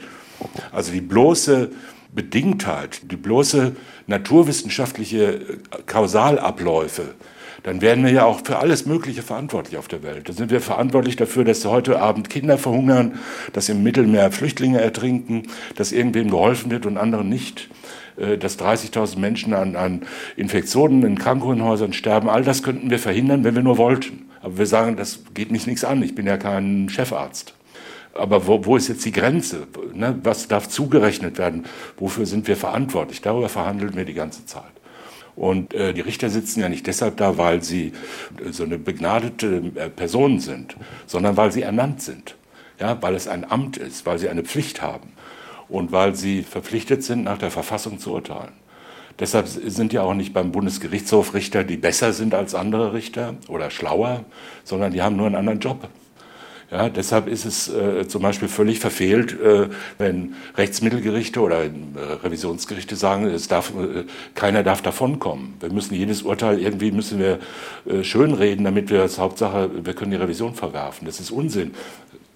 also die bloße Bedingtheit, die bloße naturwissenschaftliche Kausalabläufe, dann werden wir ja auch für alles Mögliche verantwortlich auf der Welt. Dann sind wir verantwortlich dafür, dass heute Abend Kinder verhungern, dass im Mittelmeer Flüchtlinge ertrinken, dass irgendwem geholfen wird und anderen nicht, äh, dass 30.000 Menschen an, an Infektionen in Krankenhäusern sterben. All das könnten wir verhindern, wenn wir nur wollten. Aber wir sagen, das geht mich nichts an. Ich bin ja kein Chefarzt. Aber wo, wo ist jetzt die Grenze? Ne? Was darf zugerechnet werden? Wofür sind wir verantwortlich? Darüber verhandeln wir die ganze Zeit. Und äh, die Richter sitzen ja nicht deshalb da, weil sie äh, so eine begnadete äh, Person sind, sondern weil sie ernannt sind. Ja, weil es ein Amt ist, weil sie eine Pflicht haben und weil sie verpflichtet sind, nach der Verfassung zu urteilen. Deshalb sind ja auch nicht beim Bundesgerichtshof Richter, die besser sind als andere Richter oder schlauer, sondern die haben nur einen anderen Job. Ja, deshalb ist es äh, zum Beispiel völlig verfehlt, äh, wenn Rechtsmittelgerichte oder äh, Revisionsgerichte sagen, es darf, äh, keiner darf davonkommen. Wir müssen jedes Urteil irgendwie müssen wir äh, schönreden, damit wir als Hauptsache, wir können die Revision verwerfen. Das ist Unsinn.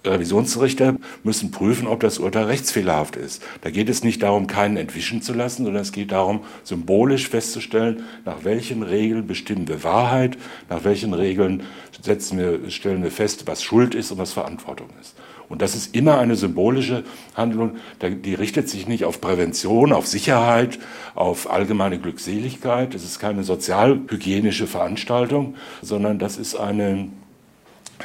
Revisionsrichter müssen prüfen, ob das Urteil rechtsfehlerhaft ist. Da geht es nicht darum, keinen entwischen zu lassen, sondern es geht darum, symbolisch festzustellen, nach welchen Regeln bestimmen wir Wahrheit, nach welchen Regeln setzen wir, stellen wir fest, was Schuld ist und was Verantwortung ist. Und das ist immer eine symbolische Handlung, die richtet sich nicht auf Prävention, auf Sicherheit, auf allgemeine Glückseligkeit. Das ist keine sozialhygienische Veranstaltung, sondern das ist eine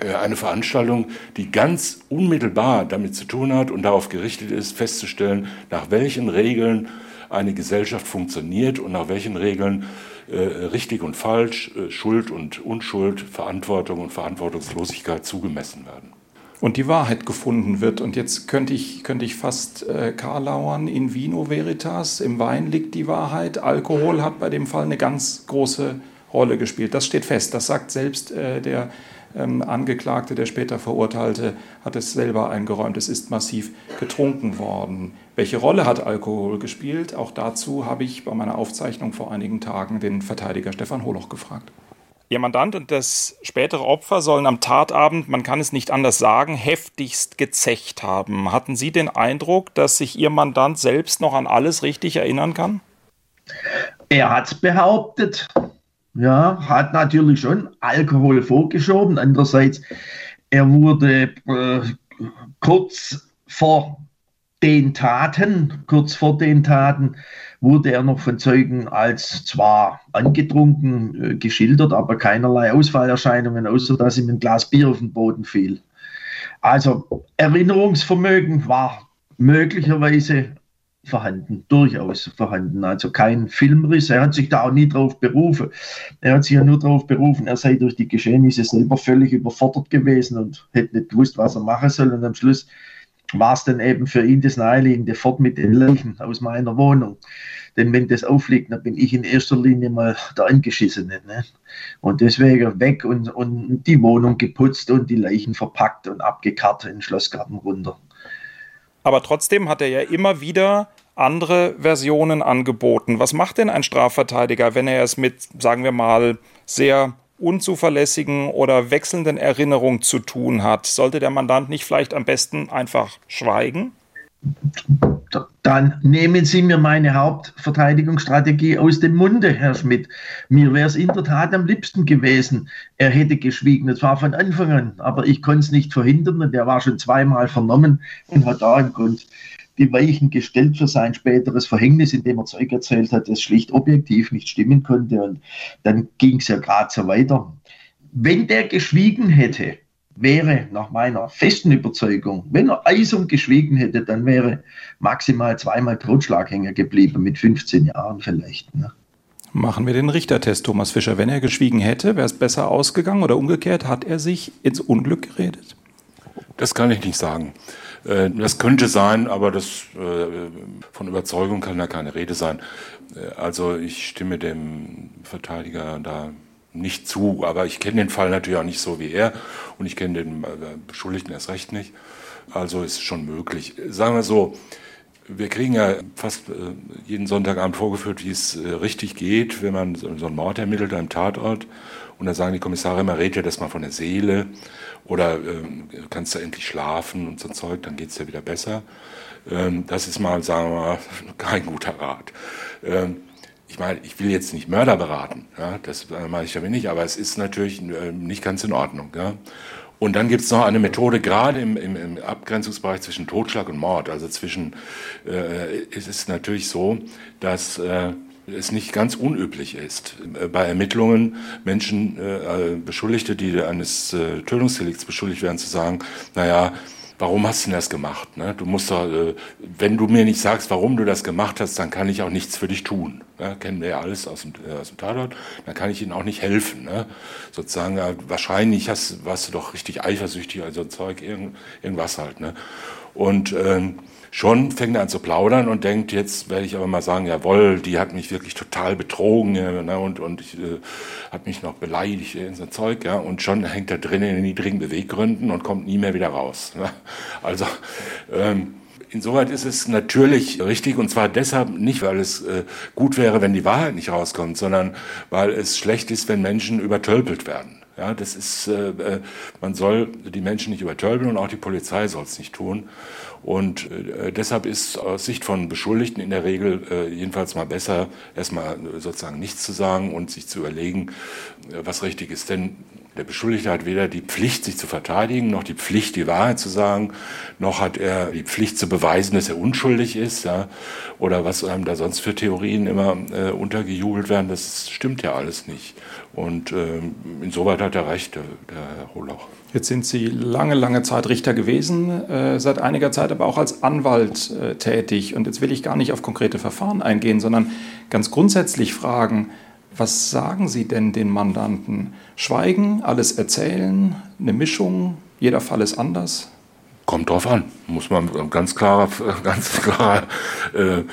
eine Veranstaltung, die ganz unmittelbar damit zu tun hat und darauf gerichtet ist, festzustellen, nach welchen Regeln eine Gesellschaft funktioniert und nach welchen Regeln äh, richtig und falsch, äh, Schuld und Unschuld, Verantwortung und Verantwortungslosigkeit zugemessen werden. Und die Wahrheit gefunden wird. Und jetzt könnte ich, könnte ich fast äh, karlauern, in vino veritas, im Wein liegt die Wahrheit. Alkohol hat bei dem Fall eine ganz große Rolle gespielt. Das steht fest. Das sagt selbst äh, der ähm, Angeklagte, der später Verurteilte, hat es selber eingeräumt. Es ist massiv getrunken worden. Welche Rolle hat Alkohol gespielt? Auch dazu habe ich bei meiner Aufzeichnung vor einigen Tagen den Verteidiger Stefan Holoch gefragt. Ihr Mandant und das spätere Opfer sollen am Tatabend, man kann es nicht anders sagen, heftigst gezecht haben. Hatten Sie den Eindruck, dass sich Ihr Mandant selbst noch an alles richtig erinnern kann? Er hat es behauptet ja, hat natürlich schon Alkohol vorgeschoben. Andererseits, er wurde äh, kurz vor den Taten, kurz vor den Taten, wurde er noch von Zeugen als zwar angetrunken äh, geschildert, aber keinerlei Ausfallerscheinungen, außer dass ihm ein Glas Bier auf den Boden fiel. Also Erinnerungsvermögen war möglicherweise vorhanden, durchaus vorhanden. Also kein Filmriss. Er hat sich da auch nie drauf berufen. Er hat sich ja nur darauf berufen, er sei durch die Geschehnisse selber völlig überfordert gewesen und hätte nicht gewusst, was er machen soll. Und am Schluss war es dann eben für ihn das Naheliegende, fort mit den Leichen aus meiner Wohnung. Denn wenn das aufliegt, dann bin ich in erster Linie mal der Angeschissene. Ne? Und deswegen weg und, und die Wohnung geputzt und die Leichen verpackt und abgekarrt in den Schlossgarten runter. Aber trotzdem hat er ja immer wieder andere Versionen angeboten. Was macht denn ein Strafverteidiger, wenn er es mit, sagen wir mal, sehr unzuverlässigen oder wechselnden Erinnerungen zu tun hat? Sollte der Mandant nicht vielleicht am besten einfach schweigen? Dann nehmen Sie mir meine Hauptverteidigungsstrategie aus dem Munde, Herr Schmidt. Mir wäre es in der Tat am liebsten gewesen, er hätte geschwiegen. Das war von Anfang an, aber ich konnte es nicht verhindern und er war schon zweimal vernommen und hat da im Grund die Weichen gestellt für sein späteres Verhängnis, indem er Zeug erzählt hat, das schlicht objektiv nicht stimmen konnte. Und dann ging es ja gerade so weiter. Wenn der geschwiegen hätte, wäre nach meiner festen Überzeugung, wenn er eisern geschwiegen hätte, dann wäre maximal zweimal Totschlaghänger geblieben, mit 15 Jahren vielleicht. Ne? Machen wir den Richtertest, Thomas Fischer. Wenn er geschwiegen hätte, wäre es besser ausgegangen oder umgekehrt? Hat er sich ins Unglück geredet? Das kann ich nicht sagen. Äh, das könnte sein, aber das, äh, von Überzeugung kann da keine Rede sein. Äh, also ich stimme dem Verteidiger da nicht zu. Aber ich kenne den Fall natürlich auch nicht so wie er und ich kenne den äh, Beschuldigten erst recht nicht. Also ist es schon möglich. Sagen wir so, wir kriegen ja fast äh, jeden Sonntagabend vorgeführt, wie es äh, richtig geht, wenn man so einen Mord ermittelt am Tatort. Und da sagen die Kommissare immer, red dir das mal von der Seele oder ähm, kannst du endlich schlafen und so Zeug, dann geht's ja wieder besser. Ähm, das ist mal, sagen wir mal, kein guter Rat. Ähm, ich meine, ich will jetzt nicht Mörder beraten, ja, das meine ich damit nicht, aber es ist natürlich äh, nicht ganz in Ordnung. Ja. Und dann gibt es noch eine Methode, gerade im, im, im, Abgrenzungsbereich zwischen Totschlag und Mord. Also zwischen, äh, es ist natürlich so, dass äh, es nicht ganz unüblich ist, äh, bei Ermittlungen Menschen, äh, Beschuldigte, die eines äh, Tötungsdelikts beschuldigt werden, zu sagen, naja, warum hast du denn das gemacht? Ne? Du musst doch, äh, wenn du mir nicht sagst, warum du das gemacht hast, dann kann ich auch nichts für dich tun. Ne? Kennen wir ja alles aus dem, äh, aus dem Tatort. Dann kann ich ihnen auch nicht helfen. Ne? Sozusagen, ja, wahrscheinlich hast, warst du doch richtig eifersüchtig, also Zeug, irgend, irgendwas halt. Ne? Und ähm, schon fängt er an zu plaudern und denkt, jetzt werde ich aber mal sagen, jawohl, die hat mich wirklich total betrogen ne, und, und ich, äh, hat mich noch beleidigt, in so Zeug, ja, und schon hängt er drin in den niedrigen Beweggründen und kommt nie mehr wieder raus. Ne? Also ähm, Insoweit ist es natürlich richtig und zwar deshalb nicht, weil es äh, gut wäre, wenn die Wahrheit nicht rauskommt, sondern weil es schlecht ist, wenn Menschen übertölpelt werden. Ja, das ist, äh, äh man soll die Menschen nicht übertölpeln und auch die Polizei soll es nicht tun. Und äh, deshalb ist aus Sicht von Beschuldigten in der Regel äh, jedenfalls mal besser, erstmal sozusagen nichts zu sagen und sich zu überlegen, äh, was richtig ist. Denn der Beschuldigte hat weder die Pflicht, sich zu verteidigen, noch die Pflicht, die Wahrheit zu sagen, noch hat er die Pflicht zu beweisen, dass er unschuldig ist, ja, oder was einem da sonst für Theorien immer äh, untergejubelt werden. Das stimmt ja alles nicht. Und ähm, insoweit hat er recht, der, der Herr Holoch. Jetzt sind Sie lange, lange Zeit Richter gewesen, äh, seit einiger Zeit aber auch als Anwalt äh, tätig. Und jetzt will ich gar nicht auf konkrete Verfahren eingehen, sondern ganz grundsätzlich fragen, was sagen Sie denn den Mandanten? Schweigen, alles erzählen, eine Mischung, jeder Fall ist anders? Kommt drauf an, muss man ganz klarer, ganz klarer äh,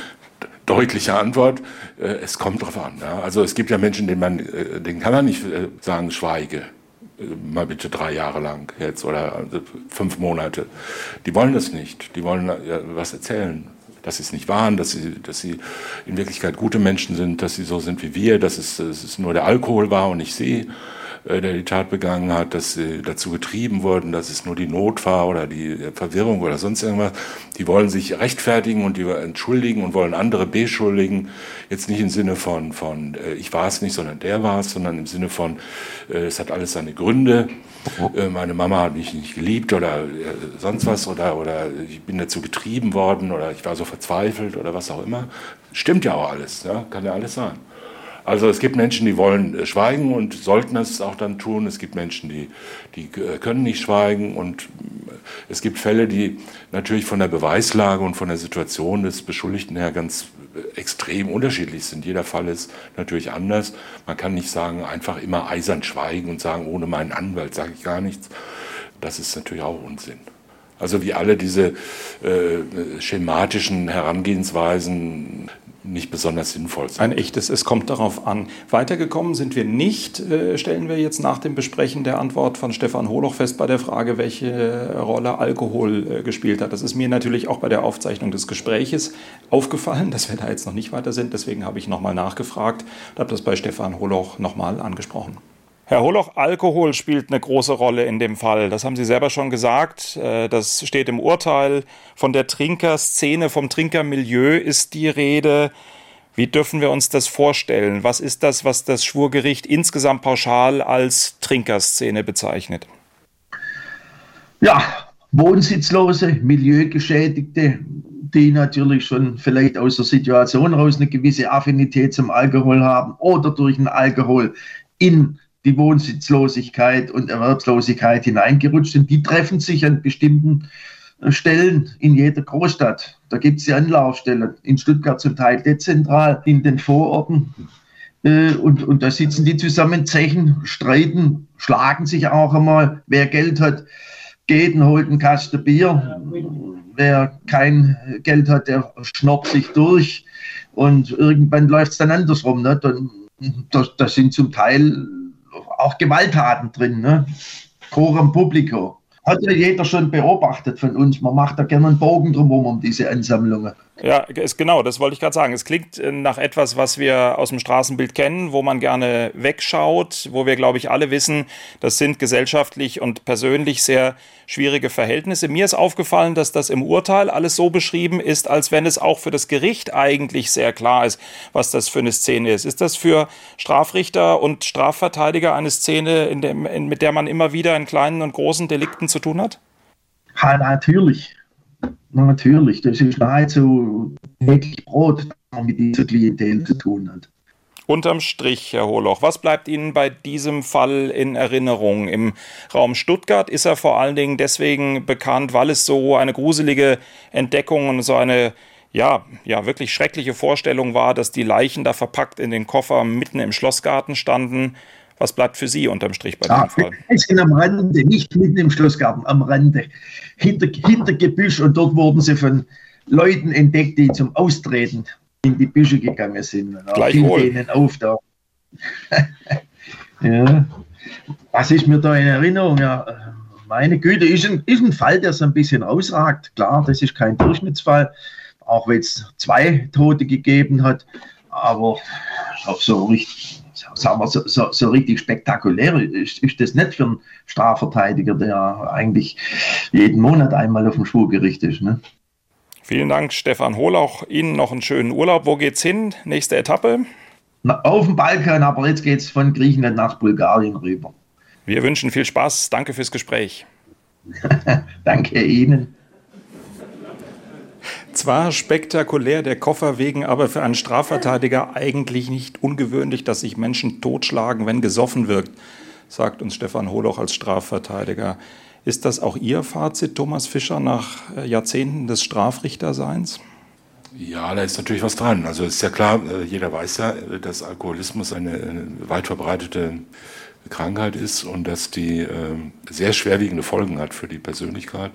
deutliche Antwort. Äh, es kommt drauf an. Ja? Also es gibt ja Menschen, denen man, äh, denen kann man nicht äh, sagen, schweige mal bitte drei Jahre lang jetzt oder also fünf Monate. Die wollen das nicht. Die wollen ja was erzählen. Dass sie es nicht waren, dass sie, dass sie in Wirklichkeit gute Menschen sind, dass sie so sind wie wir, dass es, es nur der Alkohol war und nicht sie. Äh, der die Tat begangen hat, dass sie dazu getrieben wurden, dass es nur die Not war oder die Verwirrung oder sonst irgendwas. Die wollen sich rechtfertigen und die entschuldigen und wollen andere beschuldigen. Jetzt nicht im Sinne von, von äh, ich war es nicht, sondern der war es, sondern im Sinne von, äh, es hat alles seine Gründe. Meine Mama hat mich nicht geliebt oder sonst was oder, oder ich bin dazu getrieben worden oder ich war so verzweifelt oder was auch immer. Stimmt ja auch alles, ja? kann ja alles sein. Also es gibt Menschen, die wollen äh, schweigen und sollten es auch dann tun. Es gibt Menschen, die, die äh, können nicht schweigen. Und äh, es gibt Fälle, die natürlich von der Beweislage und von der Situation des Beschuldigten her ganz extrem unterschiedlich sind. Jeder Fall ist natürlich anders. Man kann nicht sagen, einfach immer eisern schweigen und sagen, ohne meinen Anwalt sage ich gar nichts. Das ist natürlich auch Unsinn. Also wie alle diese äh, schematischen Herangehensweisen nicht besonders sinnvoll sind. Ein echtes, es kommt darauf an. Weitergekommen sind wir nicht, äh, stellen wir jetzt nach dem Besprechen der Antwort von Stefan Holoch fest bei der Frage, welche Rolle Alkohol äh, gespielt hat. Das ist mir natürlich auch bei der Aufzeichnung des Gespräches aufgefallen, dass wir da jetzt noch nicht weiter sind. Deswegen habe ich nochmal nachgefragt und habe das bei Stefan Holoch nochmal angesprochen. Herr Holoch, Alkohol spielt eine große Rolle in dem Fall. Das haben Sie selber schon gesagt. Äh, das steht im Urteil. Von der Trinkerszene, vom Trinkermilieu ist die Rede. Wie dürfen wir uns das vorstellen? Was ist das, was das Schwurgericht insgesamt pauschal als Trinkerszene bezeichnet? Ja, wohnsitzlose, milieugeschädigte, die natürlich schon vielleicht aus der Situation heraus eine gewisse Affinität zum Alkohol haben oder durch den Alkohol in die Wohnsitzlosigkeit und Erwerbslosigkeit hineingerutscht sind. Die treffen sich an bestimmten äh, Stellen in jeder Großstadt. Da gibt es die Anlaufstellen, in Stuttgart zum Teil dezentral, in den Vororten. Äh, und, und da sitzen die zusammen, zechen, streiten, schlagen sich auch einmal. Wer Geld hat, geht und holt einen Kasten Bier. Wer kein Geld hat, der schnoppt sich durch. Und irgendwann läuft es dann andersrum. Ne? Dann, das sind zum Teil auch Gewalttaten drin, ne? Coram Publico. Hat ja jeder schon beobachtet von uns. Man macht da gerne einen Bogen drumherum um diese Ansammlungen. Ja, ist genau, das wollte ich gerade sagen. Es klingt äh, nach etwas, was wir aus dem Straßenbild kennen, wo man gerne wegschaut, wo wir, glaube ich, alle wissen, das sind gesellschaftlich und persönlich sehr schwierige Verhältnisse. Mir ist aufgefallen, dass das im Urteil alles so beschrieben ist, als wenn es auch für das Gericht eigentlich sehr klar ist, was das für eine Szene ist. Ist das für Strafrichter und Strafverteidiger eine Szene, in dem, in, mit der man immer wieder in kleinen und großen Delikten zu tun hat? Ja, natürlich. Natürlich, das ist nahezu täglich Brot, mit dieser Klientel zu tun hat. Unterm Strich, Herr Holoch, was bleibt Ihnen bei diesem Fall in Erinnerung? Im Raum Stuttgart ist er vor allen Dingen deswegen bekannt, weil es so eine gruselige Entdeckung und so eine ja, ja, wirklich schreckliche Vorstellung war, dass die Leichen da verpackt in den Koffer mitten im Schlossgarten standen. Was bleibt für Sie unterm Strich bei ja, dem Fall? sind am Rande, nicht mitten im Schlossgarten, am Rande, hinter, hinter Gebüsch und dort wurden sie von Leuten entdeckt, die zum Austreten in die Büsche gegangen sind. Und Gleichwohl. denen auf da. ja. Was ist mir da in Erinnerung? Ja, meine Güte, ist ein, ist ein Fall, der so ein bisschen ausragt. Klar, das ist kein Durchschnittsfall, auch wenn es zwei Tote gegeben hat, aber auch so richtig sagen wir, so, so, so richtig spektakulär ist, ist das nicht für einen Strafverteidiger, der eigentlich jeden Monat einmal auf dem Schwurgericht ist. Ne? Vielen Dank, Stefan Hohlauch. Ihnen noch einen schönen Urlaub. Wo geht's hin? Nächste Etappe? Na, auf dem Balkan, aber jetzt geht's von Griechenland nach Bulgarien rüber. Wir wünschen viel Spaß. Danke fürs Gespräch. Danke Ihnen. Zwar spektakulär der Koffer wegen, aber für einen Strafverteidiger eigentlich nicht ungewöhnlich, dass sich Menschen totschlagen, wenn gesoffen wird, sagt uns Stefan Holoch als Strafverteidiger. Ist das auch Ihr Fazit, Thomas Fischer, nach äh, Jahrzehnten des Strafrichterseins? Ja, da ist natürlich was dran. Also ist ja klar, äh, jeder weiß ja, dass Alkoholismus eine weit verbreitete Krankheit ist und dass die äh, sehr schwerwiegende Folgen hat für die Persönlichkeit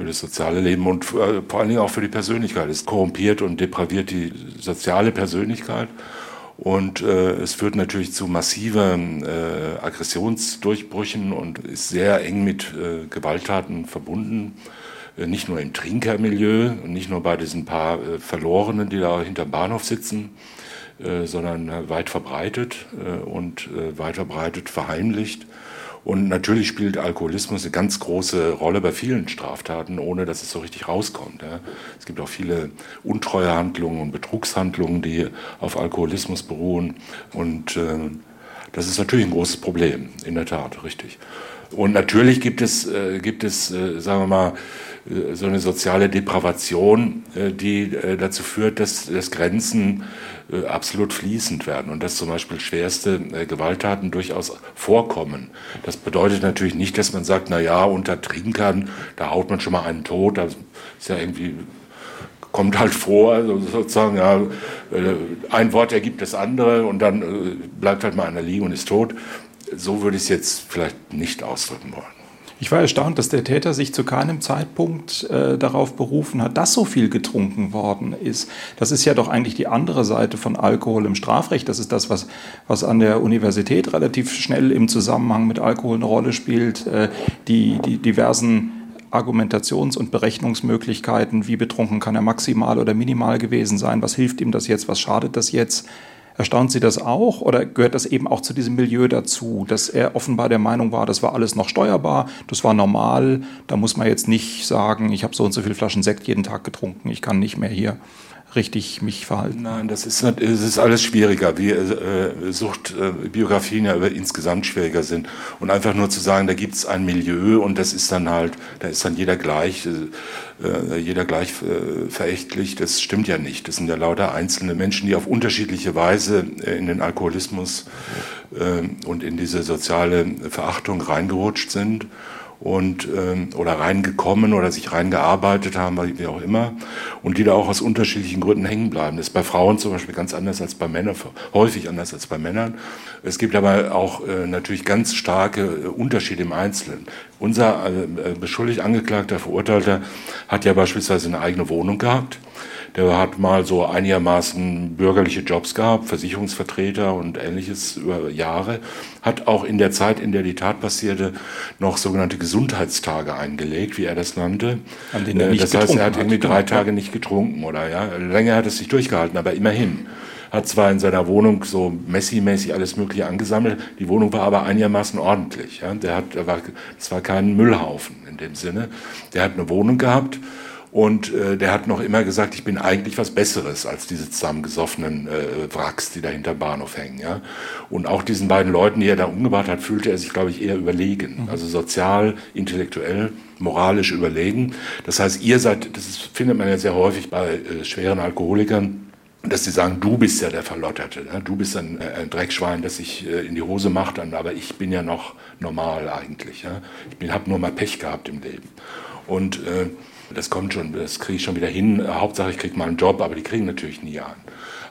für das soziale Leben und äh, vor allen Dingen auch für die Persönlichkeit. Es korrumpiert und depraviert die soziale Persönlichkeit. Und äh, es führt natürlich zu massiven äh, Aggressionsdurchbrüchen und ist sehr eng mit äh, Gewalttaten verbunden. Äh, nicht nur im Trinkermilieu und nicht nur bei diesen paar äh, Verlorenen, die da hinterm Bahnhof sitzen, äh, sondern weit verbreitet und weit verbreitet verheimlicht. Und natürlich spielt Alkoholismus eine ganz große Rolle bei vielen Straftaten, ohne dass es so richtig rauskommt. Es gibt auch viele Untreuehandlungen und Betrugshandlungen, die auf Alkoholismus beruhen. Und äh, das ist natürlich ein großes Problem, in der Tat, richtig. Und natürlich gibt es, äh, gibt es äh, sagen wir mal, so eine soziale Depravation, äh, die äh, dazu führt, dass, dass Grenzen äh, absolut fließend werden und dass zum Beispiel schwerste äh, Gewalttaten durchaus vorkommen. Das bedeutet natürlich nicht, dass man sagt, na ja, unter Trinkern, da haut man schon mal einen tot, das ist ja irgendwie kommt halt vor, also sozusagen, ja, äh, ein Wort ergibt das andere und dann bleibt halt mal einer liegen und ist tot. So würde ich es jetzt vielleicht nicht ausdrücken wollen. Ich war erstaunt, dass der Täter sich zu keinem Zeitpunkt äh, darauf berufen hat, dass so viel getrunken worden ist. Das ist ja doch eigentlich die andere Seite von Alkohol im Strafrecht. Das ist das, was, was an der Universität relativ schnell im Zusammenhang mit Alkohol eine Rolle spielt. Äh, die, die diversen Argumentations- und Berechnungsmöglichkeiten, wie betrunken kann er maximal oder minimal gewesen sein, was hilft ihm das jetzt, was schadet das jetzt. Erstaunt Sie das auch oder gehört das eben auch zu diesem Milieu dazu, dass er offenbar der Meinung war, das war alles noch steuerbar, das war normal, da muss man jetzt nicht sagen, ich habe so und so viele Flaschen Sekt jeden Tag getrunken, ich kann nicht mehr hier richtig mich verhalten. Nein, das ist, das ist alles schwieriger, wie äh, Suchtbiografien äh, ja insgesamt schwieriger sind. Und einfach nur zu sagen, da gibt es ein Milieu und das ist dann halt, da ist dann jeder gleich, äh, äh, jeder gleich äh, verächtlich, das stimmt ja nicht. Das sind ja lauter einzelne Menschen, die auf unterschiedliche Weise äh, in den Alkoholismus äh, und in diese soziale Verachtung reingerutscht sind und ähm, oder reingekommen oder sich reingearbeitet haben, wie auch immer, und die da auch aus unterschiedlichen Gründen hängen bleiben. Das ist bei Frauen zum Beispiel ganz anders als bei Männern, häufig anders als bei Männern. Es gibt aber auch äh, natürlich ganz starke äh, Unterschiede im Einzelnen. Unser äh, beschuldigt Angeklagter, Verurteilter hat ja beispielsweise eine eigene Wohnung gehabt. Der hat mal so einigermaßen bürgerliche Jobs gehabt, Versicherungsvertreter und ähnliches über Jahre. Hat auch in der Zeit, in der die Tat passierte, noch sogenannte Gesundheitstage eingelegt, wie er das nannte. An denen er äh, nicht das heißt, er hat irgendwie drei Tage nicht getrunken oder ja. Länger hat es sich durchgehalten, aber immerhin hat zwar in seiner Wohnung so Messi-mäßig alles Mögliche angesammelt, die Wohnung war aber einigermaßen ordentlich. Ja. Der hat, war, es war kein Müllhaufen in dem Sinne. Der hat eine Wohnung gehabt und äh, der hat noch immer gesagt, ich bin eigentlich was Besseres als diese zusammengesoffenen äh, Wracks, die da hinter Bahnhof hängen. Ja? Und auch diesen beiden Leuten, die er da umgebracht hat, fühlte er sich, glaube ich, eher überlegen. Mhm. Also sozial, intellektuell, moralisch überlegen. Das heißt, ihr seid, das ist, findet man ja sehr häufig bei äh, schweren Alkoholikern, dass sie sagen, du bist ja der Verlotterte, ne? du bist ein, äh, ein, Dreckschwein, das sich äh, in die Hose macht, aber ich bin ja noch normal eigentlich. Ja? Ich habe nur mal Pech gehabt im Leben. Und äh, das kommt schon, das kriege ich schon wieder hin. Hauptsache, ich kriege mal einen Job, aber die kriegen natürlich nie einen.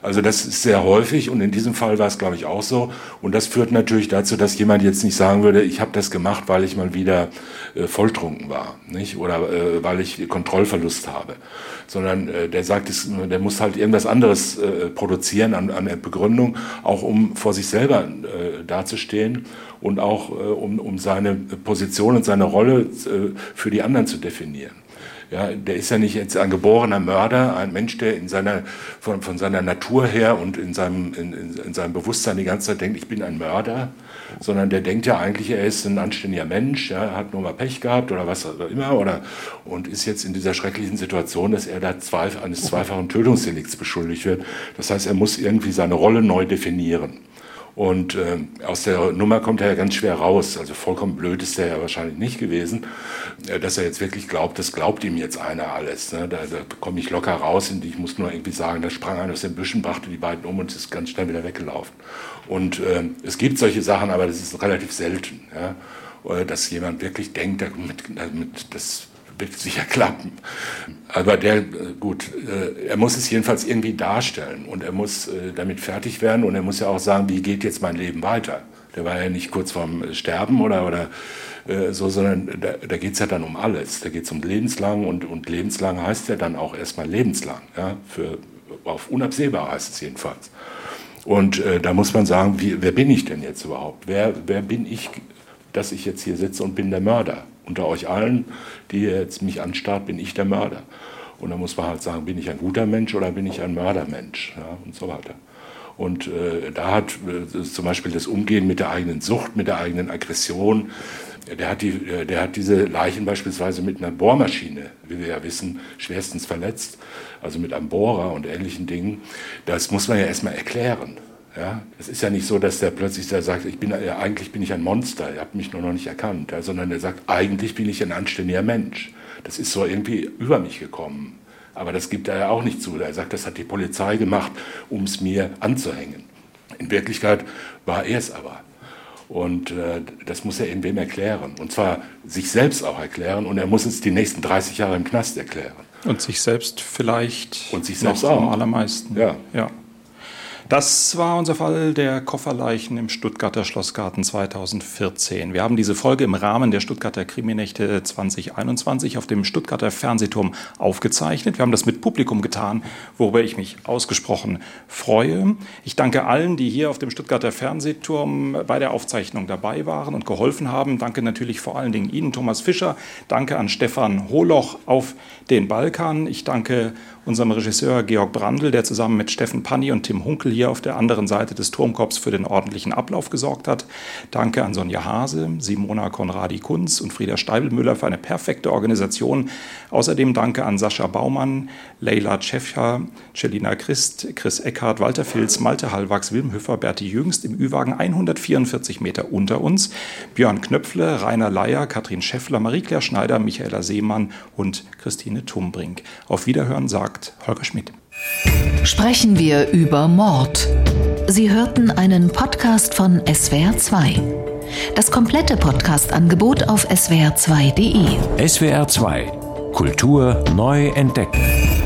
Also das ist sehr häufig und in diesem Fall war es, glaube ich, auch so. Und das führt natürlich dazu, dass jemand jetzt nicht sagen würde, ich habe das gemacht, weil ich mal wieder äh, volltrunken war, nicht? Oder äh, weil ich Kontrollverlust habe, sondern äh, der sagt, es, der muss halt irgendwas anderes äh, produzieren an, an Begründung, auch um vor sich selber äh, dazustehen und auch äh, um, um seine Position und seine Rolle äh, für die anderen zu definieren. Ja, der ist ja nicht jetzt ein geborener Mörder, ein Mensch, der in seiner, von, von seiner Natur her und in seinem, in, in seinem Bewusstsein die ganze Zeit denkt, ich bin ein Mörder, sondern der denkt ja eigentlich, er ist ein anständiger Mensch, ja, hat nur mal Pech gehabt oder was auch immer oder, und ist jetzt in dieser schrecklichen Situation, dass er da zwei, eines zweifachen Tötungsdelikts beschuldigt wird. Das heißt, er muss irgendwie seine Rolle neu definieren. Und äh, aus der Nummer kommt er ja ganz schwer raus. Also vollkommen blöd ist er ja wahrscheinlich nicht gewesen, äh, dass er jetzt wirklich glaubt, das glaubt ihm jetzt einer alles. Ne? Da, da komme ich locker raus und ich muss nur irgendwie sagen, da sprang einer aus den Büschen, brachte die beiden um und ist ganz schnell wieder weggelaufen. Und äh, es gibt solche Sachen, aber das ist relativ selten. Ja? Äh, dass jemand wirklich denkt, damit, damit das wird sicher klappen. Aber der, äh, gut, äh, er muss es jedenfalls irgendwie darstellen und er muss äh, damit fertig werden und er muss ja auch sagen, wie geht jetzt mein Leben weiter. Der war ja nicht kurz vorm Sterben oder, oder so, sondern da, da geht es ja dann um alles. Da geht es um lebenslang und, und lebenslang heißt ja dann auch erstmal lebenslang. Ja? Für, auf unabsehbar heißt es jedenfalls. Und äh, da muss man sagen, wie, wer bin ich denn jetzt überhaupt? Wer, wer bin ich, dass ich jetzt hier sitze und bin der Mörder? Unter euch allen, die jetzt mich anstarrt, bin ich der Mörder. Und da muss man halt sagen, bin ich ein guter Mensch oder bin ich ein Mördermensch ja, und so weiter. Und äh, da hat äh, zum Beispiel das Umgehen mit der eigenen Sucht, mit der eigenen Aggression, der hat, die, äh, der hat diese Leichen beispielsweise mit einer Bohrmaschine, wie wir ja wissen, schwerstens verletzt, also mit einem Bohrer und ähnlichen Dingen. Das muss man ja erstmal erklären. Ja, es ist ja nicht so, dass der plötzlich der sagt, ich bin, ja, eigentlich bin ich ein Monster, ihr habt mich nur noch nicht erkannt, ja, sondern er sagt, eigentlich bin ich ein anständiger Mensch. Das ist so irgendwie über mich gekommen. Aber das gibt er ja auch nicht zu. Er sagt, das hat die Polizei gemacht, um es mir anzuhängen. In Wirklichkeit war er es aber. Und äh, das muss er irgendwem erklären. Und zwar sich selbst auch erklären. Und er muss es die nächsten 30 Jahre im Knast erklären. Und sich selbst vielleicht und sich selbst auch. am allermeisten. Ja. ja. Das war unser Fall der Kofferleichen im Stuttgarter Schlossgarten 2014. Wir haben diese Folge im Rahmen der Stuttgarter Kriminächte 2021 auf dem Stuttgarter Fernsehturm aufgezeichnet. Wir haben das mit Publikum getan, worüber ich mich ausgesprochen freue. Ich danke allen, die hier auf dem Stuttgarter Fernsehturm bei der Aufzeichnung dabei waren und geholfen haben. Danke natürlich vor allen Dingen Ihnen, Thomas Fischer. Danke an Stefan Holoch auf den Balkan. Ich danke unserem Regisseur Georg Brandl, der zusammen mit Steffen Panni und Tim Hunkel hier auf der anderen Seite des Turmkorbs für den ordentlichen Ablauf gesorgt hat. Danke an Sonja Hase, Simona Konradi-Kunz und Frieda Steibelmüller für eine perfekte Organisation. Außerdem danke an Sascha Baumann, Leila Tschefcha, Celina Christ, Chris Eckhardt, Walter Filz, Malte Hallwachs, Wilm Hüffer, Berti Jüngst im Ü-Wagen 144 Meter unter uns, Björn Knöpfle, Rainer Leier, Katrin Scheffler, Marie-Claire Schneider, Michaela Seemann und Christine Tumbrink. Auf Wiederhören sagt sagt Holger Schmidt. Sprechen wir über Mord. Sie hörten einen Podcast von SWR2. Das komplette Podcast-Angebot auf swr2.de. SWR2 Kultur neu entdecken.